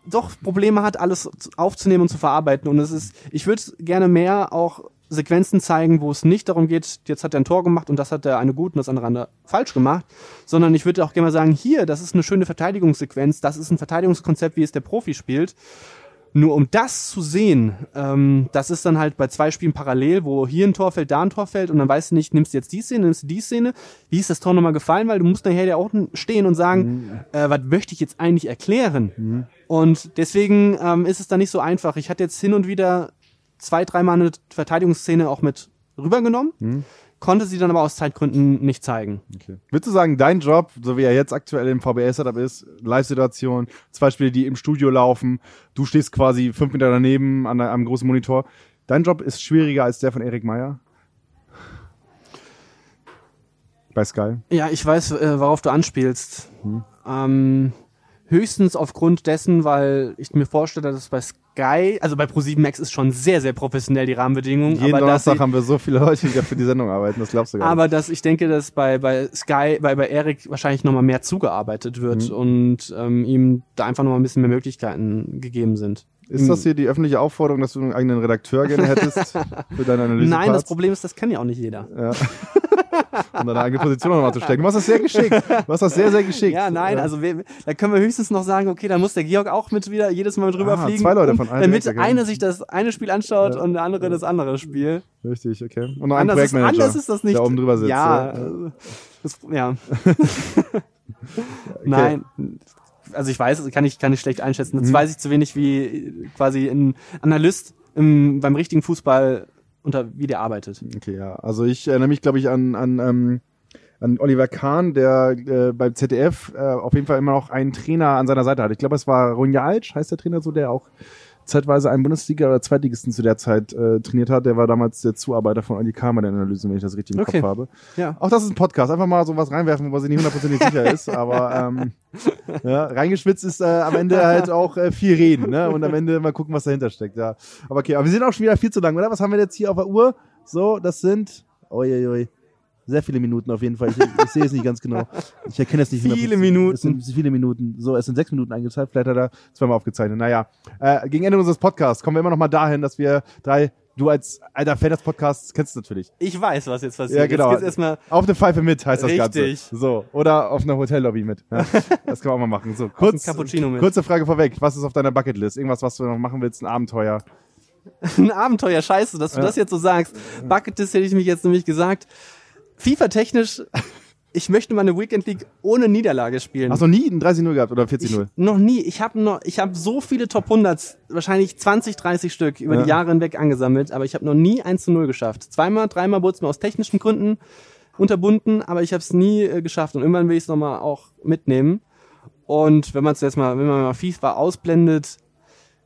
doch Probleme hat, alles aufzunehmen und zu verarbeiten. Und es ist, ich würde gerne mehr auch Sequenzen zeigen, wo es nicht darum geht, jetzt hat er ein Tor gemacht und das hat der eine gut und das andere andere falsch gemacht, sondern ich würde auch gerne mal sagen, hier, das ist eine schöne Verteidigungssequenz, das ist ein Verteidigungskonzept, wie es der Profi spielt. Nur um das zu sehen, ähm, das ist dann halt bei zwei Spielen parallel, wo hier ein Tor fällt, da ein Tor fällt und dann weißt du nicht, nimmst du jetzt die Szene, nimmst du die Szene, wie ist das Tor nochmal gefallen, weil du musst nachher ja auch stehen und sagen, äh, was möchte ich jetzt eigentlich erklären? Und deswegen ähm, ist es dann nicht so einfach. Ich hatte jetzt hin und wieder zwei, dreimal eine Verteidigungsszene auch mit rübergenommen, konnte sie dann aber aus Zeitgründen nicht zeigen. Okay. Würdest du sagen, dein Job, so wie er jetzt aktuell im VBS-Setup ist, Live-Situation, zwei Spiele, die im Studio laufen, du stehst quasi fünf Meter daneben an einem großen Monitor, dein Job ist schwieriger als der von Erik Meyer? Bei Sky? Ja, ich weiß, äh, worauf du anspielst. Ähm, höchstens aufgrund dessen, weil ich mir vorstelle, dass bei Sky, also bei Pro7 Max ist schon sehr, sehr professionell die Rahmenbedingungen. Jeden aber Donnerstag ich, haben wir so viele Leute, die dafür die Sendung arbeiten, das glaubst du gar nicht. aber dass ich denke, dass bei, bei Sky, bei, bei Eric wahrscheinlich nochmal mehr zugearbeitet wird und ähm, ihm da einfach nochmal ein bisschen mehr Möglichkeiten gegeben sind. Ist das hier die öffentliche Aufforderung, dass du einen eigenen Redakteur gerne hättest für deine Analyse? Nein, das Problem ist, das kann ja auch nicht jeder. Ja. um deine eigene Position nochmal zu stecken. Du machst das sehr geschickt. Du machst das sehr, sehr geschickt. Ja, nein, also wir, da können wir höchstens noch sagen, okay, da muss der Georg auch mit wieder jedes Mal mit rüberfliegen. zwei Leute um- von einer Damit einer sich das eine Spiel anschaut Ja. und der andere das andere Spiel. Richtig, okay. Und noch ein Anders ist, Projektmanager, anders ist das nicht. der oben drüber sitzt. Ja, ja. äh, das, ja. Nein. Also ich weiß, kann ich, kann ich schlecht einschätzen. Mhm. Das weiß ich zu wenig wie quasi ein Analyst im, beim richtigen Fußball unter wie der arbeitet. Okay, ja. Also ich erinnere mich, glaube ich, an, an, ähm, an Oliver Kahn, der äh, beim ZDF äh, auf jeden Fall immer noch einen Trainer an seiner Seite hatte. Ich glaube, es war Ronjalc, heißt der Trainer so, der auch zeitweise einen Bundesliga- oder Zweitligisten zu der Zeit äh, trainiert hat. Der war damals der Zuarbeiter von Oli Kahn bei der Analyse, wenn ich das richtig im Okay. Kopf habe. Ja. Auch das ist ein Podcast. Einfach mal sowas reinwerfen, wo man sich nicht hundertprozentig sicher ist. Aber ähm, ja, reingeschwitzt ist äh, am Ende halt auch äh, viel reden. Ne? Und am Ende mal gucken, was dahinter steckt. Ja. Aber okay, aber wir sind auch schon wieder viel zu lang, oder? Was haben wir jetzt hier auf der Uhr? So, das sind... Uiuiui. Sehr viele Minuten auf jeden Fall. Ich, ich sehe es nicht ganz genau. Ich erkenne es nicht. Viele 100%. Minuten. Es sind viele Minuten. So, es sind sechs Minuten eingezahlt. Vielleicht hat er zweimal aufgezeichnet. Naja, äh, gegen Ende unseres Podcasts kommen wir immer noch mal dahin, dass wir drei, du als alter Fan des Podcasts kennst du natürlich. Ich weiß, was jetzt passiert. Ja, genau. Jetzt erstmal. Auf eine Pfeife mit heißt das Richtig. Ganze. So. Oder auf einer Hotellobby mit. Ja. Das kann man auch mal machen. So, kurz, Cappuccino mit. kurze Frage vorweg. Was ist auf deiner Bucketlist? Irgendwas, was du noch machen willst? Ein Abenteuer? ein Abenteuer, scheiße, dass du Ja. das jetzt so sagst. Bucketlist hätte ich mich jetzt nämlich gesagt. FIFA-technisch, ich möchte mal eine Weekend League ohne Niederlage spielen. Hast du nie ein 30-0 gehabt oder ich, 40-0? noch nie. Ich habe noch, ich habe so viele Top 100s, wahrscheinlich 20, 30 Stück über Ja. die Jahre hinweg angesammelt, aber ich habe noch nie 1 zu 0 geschafft. Zweimal, dreimal wurde es mir aus technischen Gründen unterbunden, aber ich habe es nie äh, geschafft und irgendwann will ich es nochmal auch mitnehmen. Und wenn man es jetzt mal, wenn man mal FIFA ausblendet,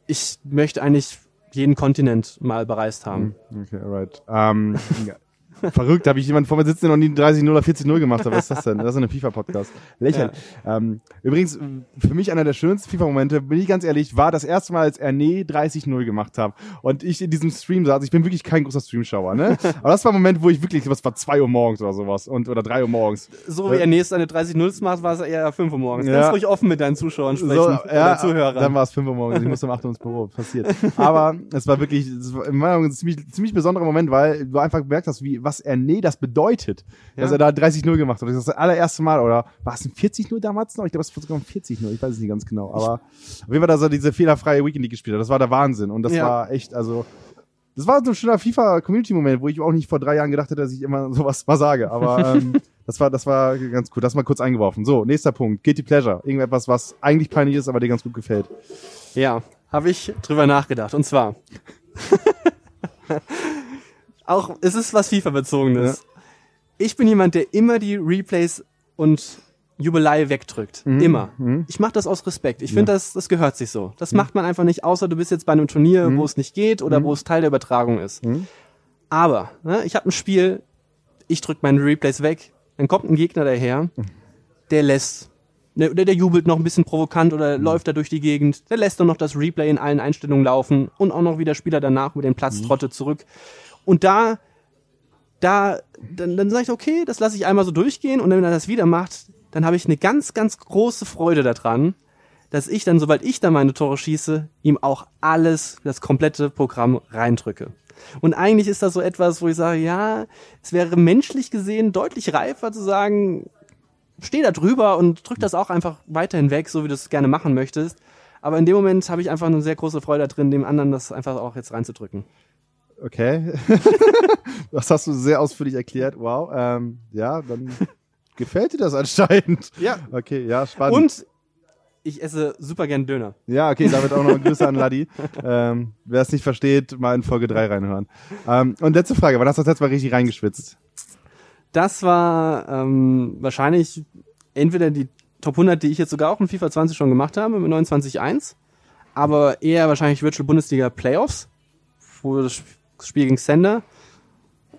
ich möchte eigentlich jeden Kontinent mal bereist haben. Okay, alright. Ähm. Verrückt, habe ich jemanden vor mir sitzen, der noch nie 30-0 oder 40-0 gemacht hat. Was ist das denn? Das ist ein FIFA-Podcast. Lächerlich. Ähm, übrigens, für mich einer der schönsten FIFA-Momente, bin ich ganz ehrlich, war das erste Mal, als Erne 30-0 gemacht hat. Und ich in diesem Stream saß. Ich bin wirklich kein großer Streamschauer, ne? Aber das war ein Moment, wo ich wirklich, was war 2 Uhr morgens oder sowas. Und, oder 3 Uhr morgens. So wie er nächstes eine 30 0 macht, war es eher 5 Uhr morgens. Ja. Ganz ruhig offen mit deinen Zuschauern sprechen So, ja, Zuhörern. dann war es 5 Uhr morgens. Ich musste um 8 Uhr ins Büro. Passiert. Aber es war wirklich, es war in meiner Meinung ein ziemlich, ziemlich besonderer Moment, weil du einfach gemerkt hast, wie, was Erne das bedeutet. Dass Ja. er da 30-0 gemacht hat. Das ist das allererste Mal. Oder war es ein 40-0 damals noch? Ich glaube, es war sogar ein 40-0. Ich weiß es nicht ganz genau. Aber auf jeden Fall, dass er diese fehlerfreie Weekend League gespielt hat. Das war der Wahnsinn. Und das Ja. war echt, also, Das war so ein schöner FIFA-Community-Moment, wo ich auch nicht vor drei Jahren gedacht hätte, dass ich immer sowas mal sage. Aber ähm, das war, das war ganz cool. Das mal kurz eingeworfen. So, nächster Punkt. Guilty Pleasure. Irgendetwas, was eigentlich peinlich ist, aber dir ganz gut gefällt. Ja, habe ich drüber nachgedacht. Und zwar. auch, es ist was FIFA-bezogenes. Ich bin jemand, der immer die Replays und Jubelei wegdrückt. Immer. Ich mache das aus Respekt. Ich finde, das, das gehört sich so. Das macht man einfach nicht, außer du bist jetzt bei einem Turnier, wo es nicht geht oder wo es Teil der Übertragung ist. Aber ne, ich habe ein Spiel, ich drück meine Replays weg, dann kommt ein Gegner daher, der lässt, der, der jubelt noch ein bisschen provokant oder läuft da durch die Gegend, der lässt dann noch das Replay in allen Einstellungen laufen und auch noch wie der Spieler danach mit den Platz trottet zurück. Und da, da, dann, dann sage ich, okay, das lasse ich einmal so durchgehen und wenn er das wieder macht, dann habe ich eine ganz, ganz große Freude daran, dass ich dann, sobald ich dann meine Tore schieße, ihm auch alles, das komplette Programm reindrücke. Und eigentlich ist das so etwas, wo ich sage, ja, es wäre menschlich gesehen deutlich reifer zu sagen, steh da drüber und drück das auch einfach weiterhin weg, so wie du es gerne machen möchtest. Aber in dem Moment habe ich einfach eine sehr große Freude drin, dem anderen das einfach auch jetzt reinzudrücken. Okay. das hast du sehr ausführlich erklärt. Wow. Ähm, ja, dann gefällt dir das anscheinend. Ja. Okay, ja, spannend. Und ich esse super gern Döner. Ja, okay, damit auch noch eine Grüße an Ladi. Ähm, Wer es nicht versteht, mal in Folge 3 reinhören. Ähm, und letzte Frage, wann hast du das letzte Mal richtig reingeschwitzt? Das war ähm, wahrscheinlich entweder die Top 100, die ich jetzt sogar auch in FIFA 20 schon gemacht habe, mit 29.1, aber eher wahrscheinlich Virtual Bundesliga Playoffs, wo das Spiel gegen Sender.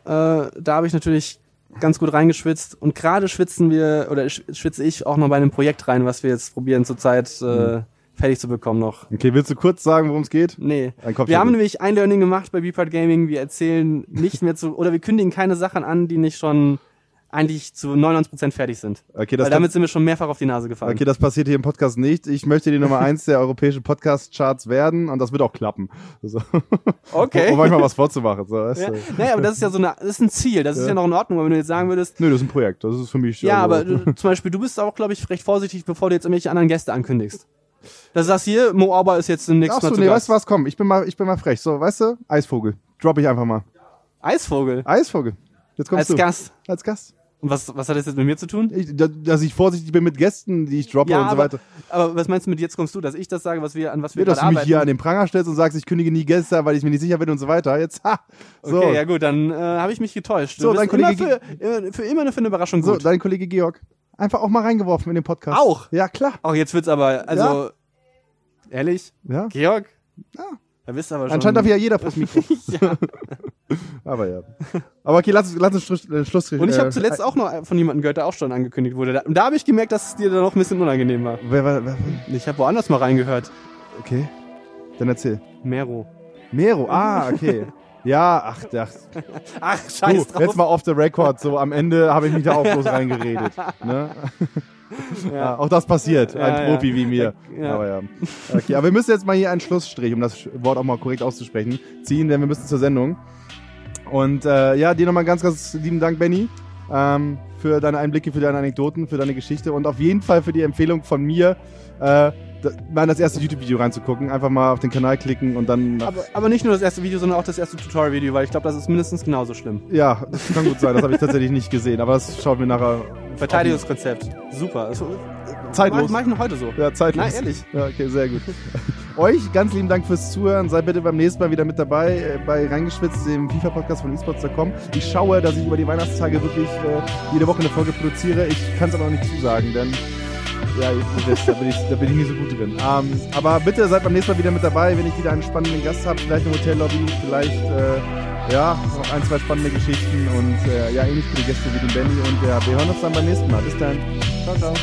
Äh, da habe ich natürlich ganz gut reingeschwitzt und gerade schwitzen wir oder sch- schwitze ich auch noch bei einem Projekt rein, was wir jetzt probieren zurzeit äh, fertig zu bekommen noch. Okay, willst du kurz sagen, worum es geht? Nee. Wir haben gut. nämlich ein Learning gemacht bei Beepart Gaming. Wir erzählen nicht mehr zu, oder wir kündigen keine Sachen an, die nicht schon eigentlich zu 99% fertig sind. Okay, das Weil damit sind wir schon mehrfach auf die Nase gefallen. Okay, das passiert hier im Podcast nicht. Ich möchte die Nummer eins der europäischen Podcast-Charts werden und das wird auch klappen. So. Okay. Um manchmal was vorzumachen. So, weißt Ja. du. Naja, aber das ist ja so eine, das ist ein Ziel, das ist ja noch in Ordnung, aber wenn du jetzt sagen würdest, Nö, das ist ein Projekt. Das ist für mich. ja, also- aber du, zum Beispiel, du bist auch, glaube ich, recht vorsichtig, bevor du jetzt irgendwelche anderen Gäste ankündigst. Das sagst hier, Mo Auber ist jetzt demnächst Ach mal so, zu nee, weißt du was? Komm, ich bin mal, ich bin mal frech. So, weißt du? Eisvogel. Drop ich einfach mal. Eisvogel. Eisvogel. Jetzt kommst Als du. Gast. Als Gast. Und was, was hat das jetzt mit mir zu tun? Ich, da- dass ich vorsichtig bin mit Gästen, die ich droppe Ja, und so weiter. aber was meinst du mit jetzt kommst du, dass ich das sage, was wir, an was wir Nee, dass du mich arbeiten? hier an den Pranger stellst und sagst, ich kündige nie Gäste, weil ich mir nicht sicher bin und so weiter. Jetzt, ha! So, Okay, ja gut, dann äh, habe ich mich getäuscht. So, du dein bist immer Kollege für, äh, für immer für eine Überraschung so gut. dein Kollege Georg. Einfach auch mal reingeworfen in den Podcast. Auch? Ja, klar. Auch jetzt wird's aber, also ehrlich, Ja. Georg, Ja. da bist du aber schon. Anscheinend darf ja jeder fürs Mikro. ja. Aber ja. Aber okay, lass, uns- lass uns Schluss, äh, Schluss Und ich habe äh, zuletzt auch noch von jemandem gehört, der auch schon angekündigt wurde. Da, und da habe ich gemerkt, dass es dir dann noch ein bisschen unangenehm war. Wer, wer, wer, Ich habe woanders mal reingehört. okay. Dann erzähl. Mero. Mero, ah, okay. Ja, ach, ach Ach, du, scheiß drauf. jetzt mal off the record. So am Ende habe ich mich da auch bloß reingeredet. Ne? Ja. auch das passiert, ein Ja, ja. Profi wie mir. Aber ja. Okay, aber wir müssen jetzt mal hier einen Schlussstrich, um das Wort auch mal korrekt auszusprechen, ziehen, denn wir müssen zur Sendung. Und äh, ja, dir nochmal ganz, ganz lieben Dank, Benny, ähm, für deine Einblicke, für deine Anekdoten, für deine Geschichte und auf jeden Fall für die Empfehlung von mir, äh, mal in das erste YouTube-Video reinzugucken. Einfach mal auf den Kanal klicken und dann. aber, aber nicht nur das erste Video, sondern auch das erste Tutorial-Video, weil ich glaube, das ist mindestens genauso schlimm. ja, das kann gut sein, das habe ich tatsächlich nicht gesehen, aber das schauen wir nachher. Verteidigungskonzept. Super. Zeitlos. Mach ich noch heute so. Ja, zeitlos. Na, ehrlich. Ja, okay, sehr gut. Euch ganz lieben Dank fürs Zuhören. Seid bitte beim nächsten Mal wieder mit dabei äh, bei Reingeschwitzt, dem FIFA-Podcast von esports.com. Ich schaue, dass ich über die Weihnachtstage wirklich äh, jede Woche eine Folge produziere. Ich kann es aber noch nicht zusagen, denn ja, wisst, da bin ich, da bin ich nie so gut drin. Ähm, aber bitte seid beim nächsten Mal wieder mit dabei, wenn ich wieder einen spannenden Gast habe, vielleicht eine Hotellobby, vielleicht äh, ja, noch ein, zwei spannende Geschichten und äh, ja, ähnlich viele Gäste wie den Benny und ja, wir hören uns dann beim nächsten Mal. Bis dann. Ciao, ciao.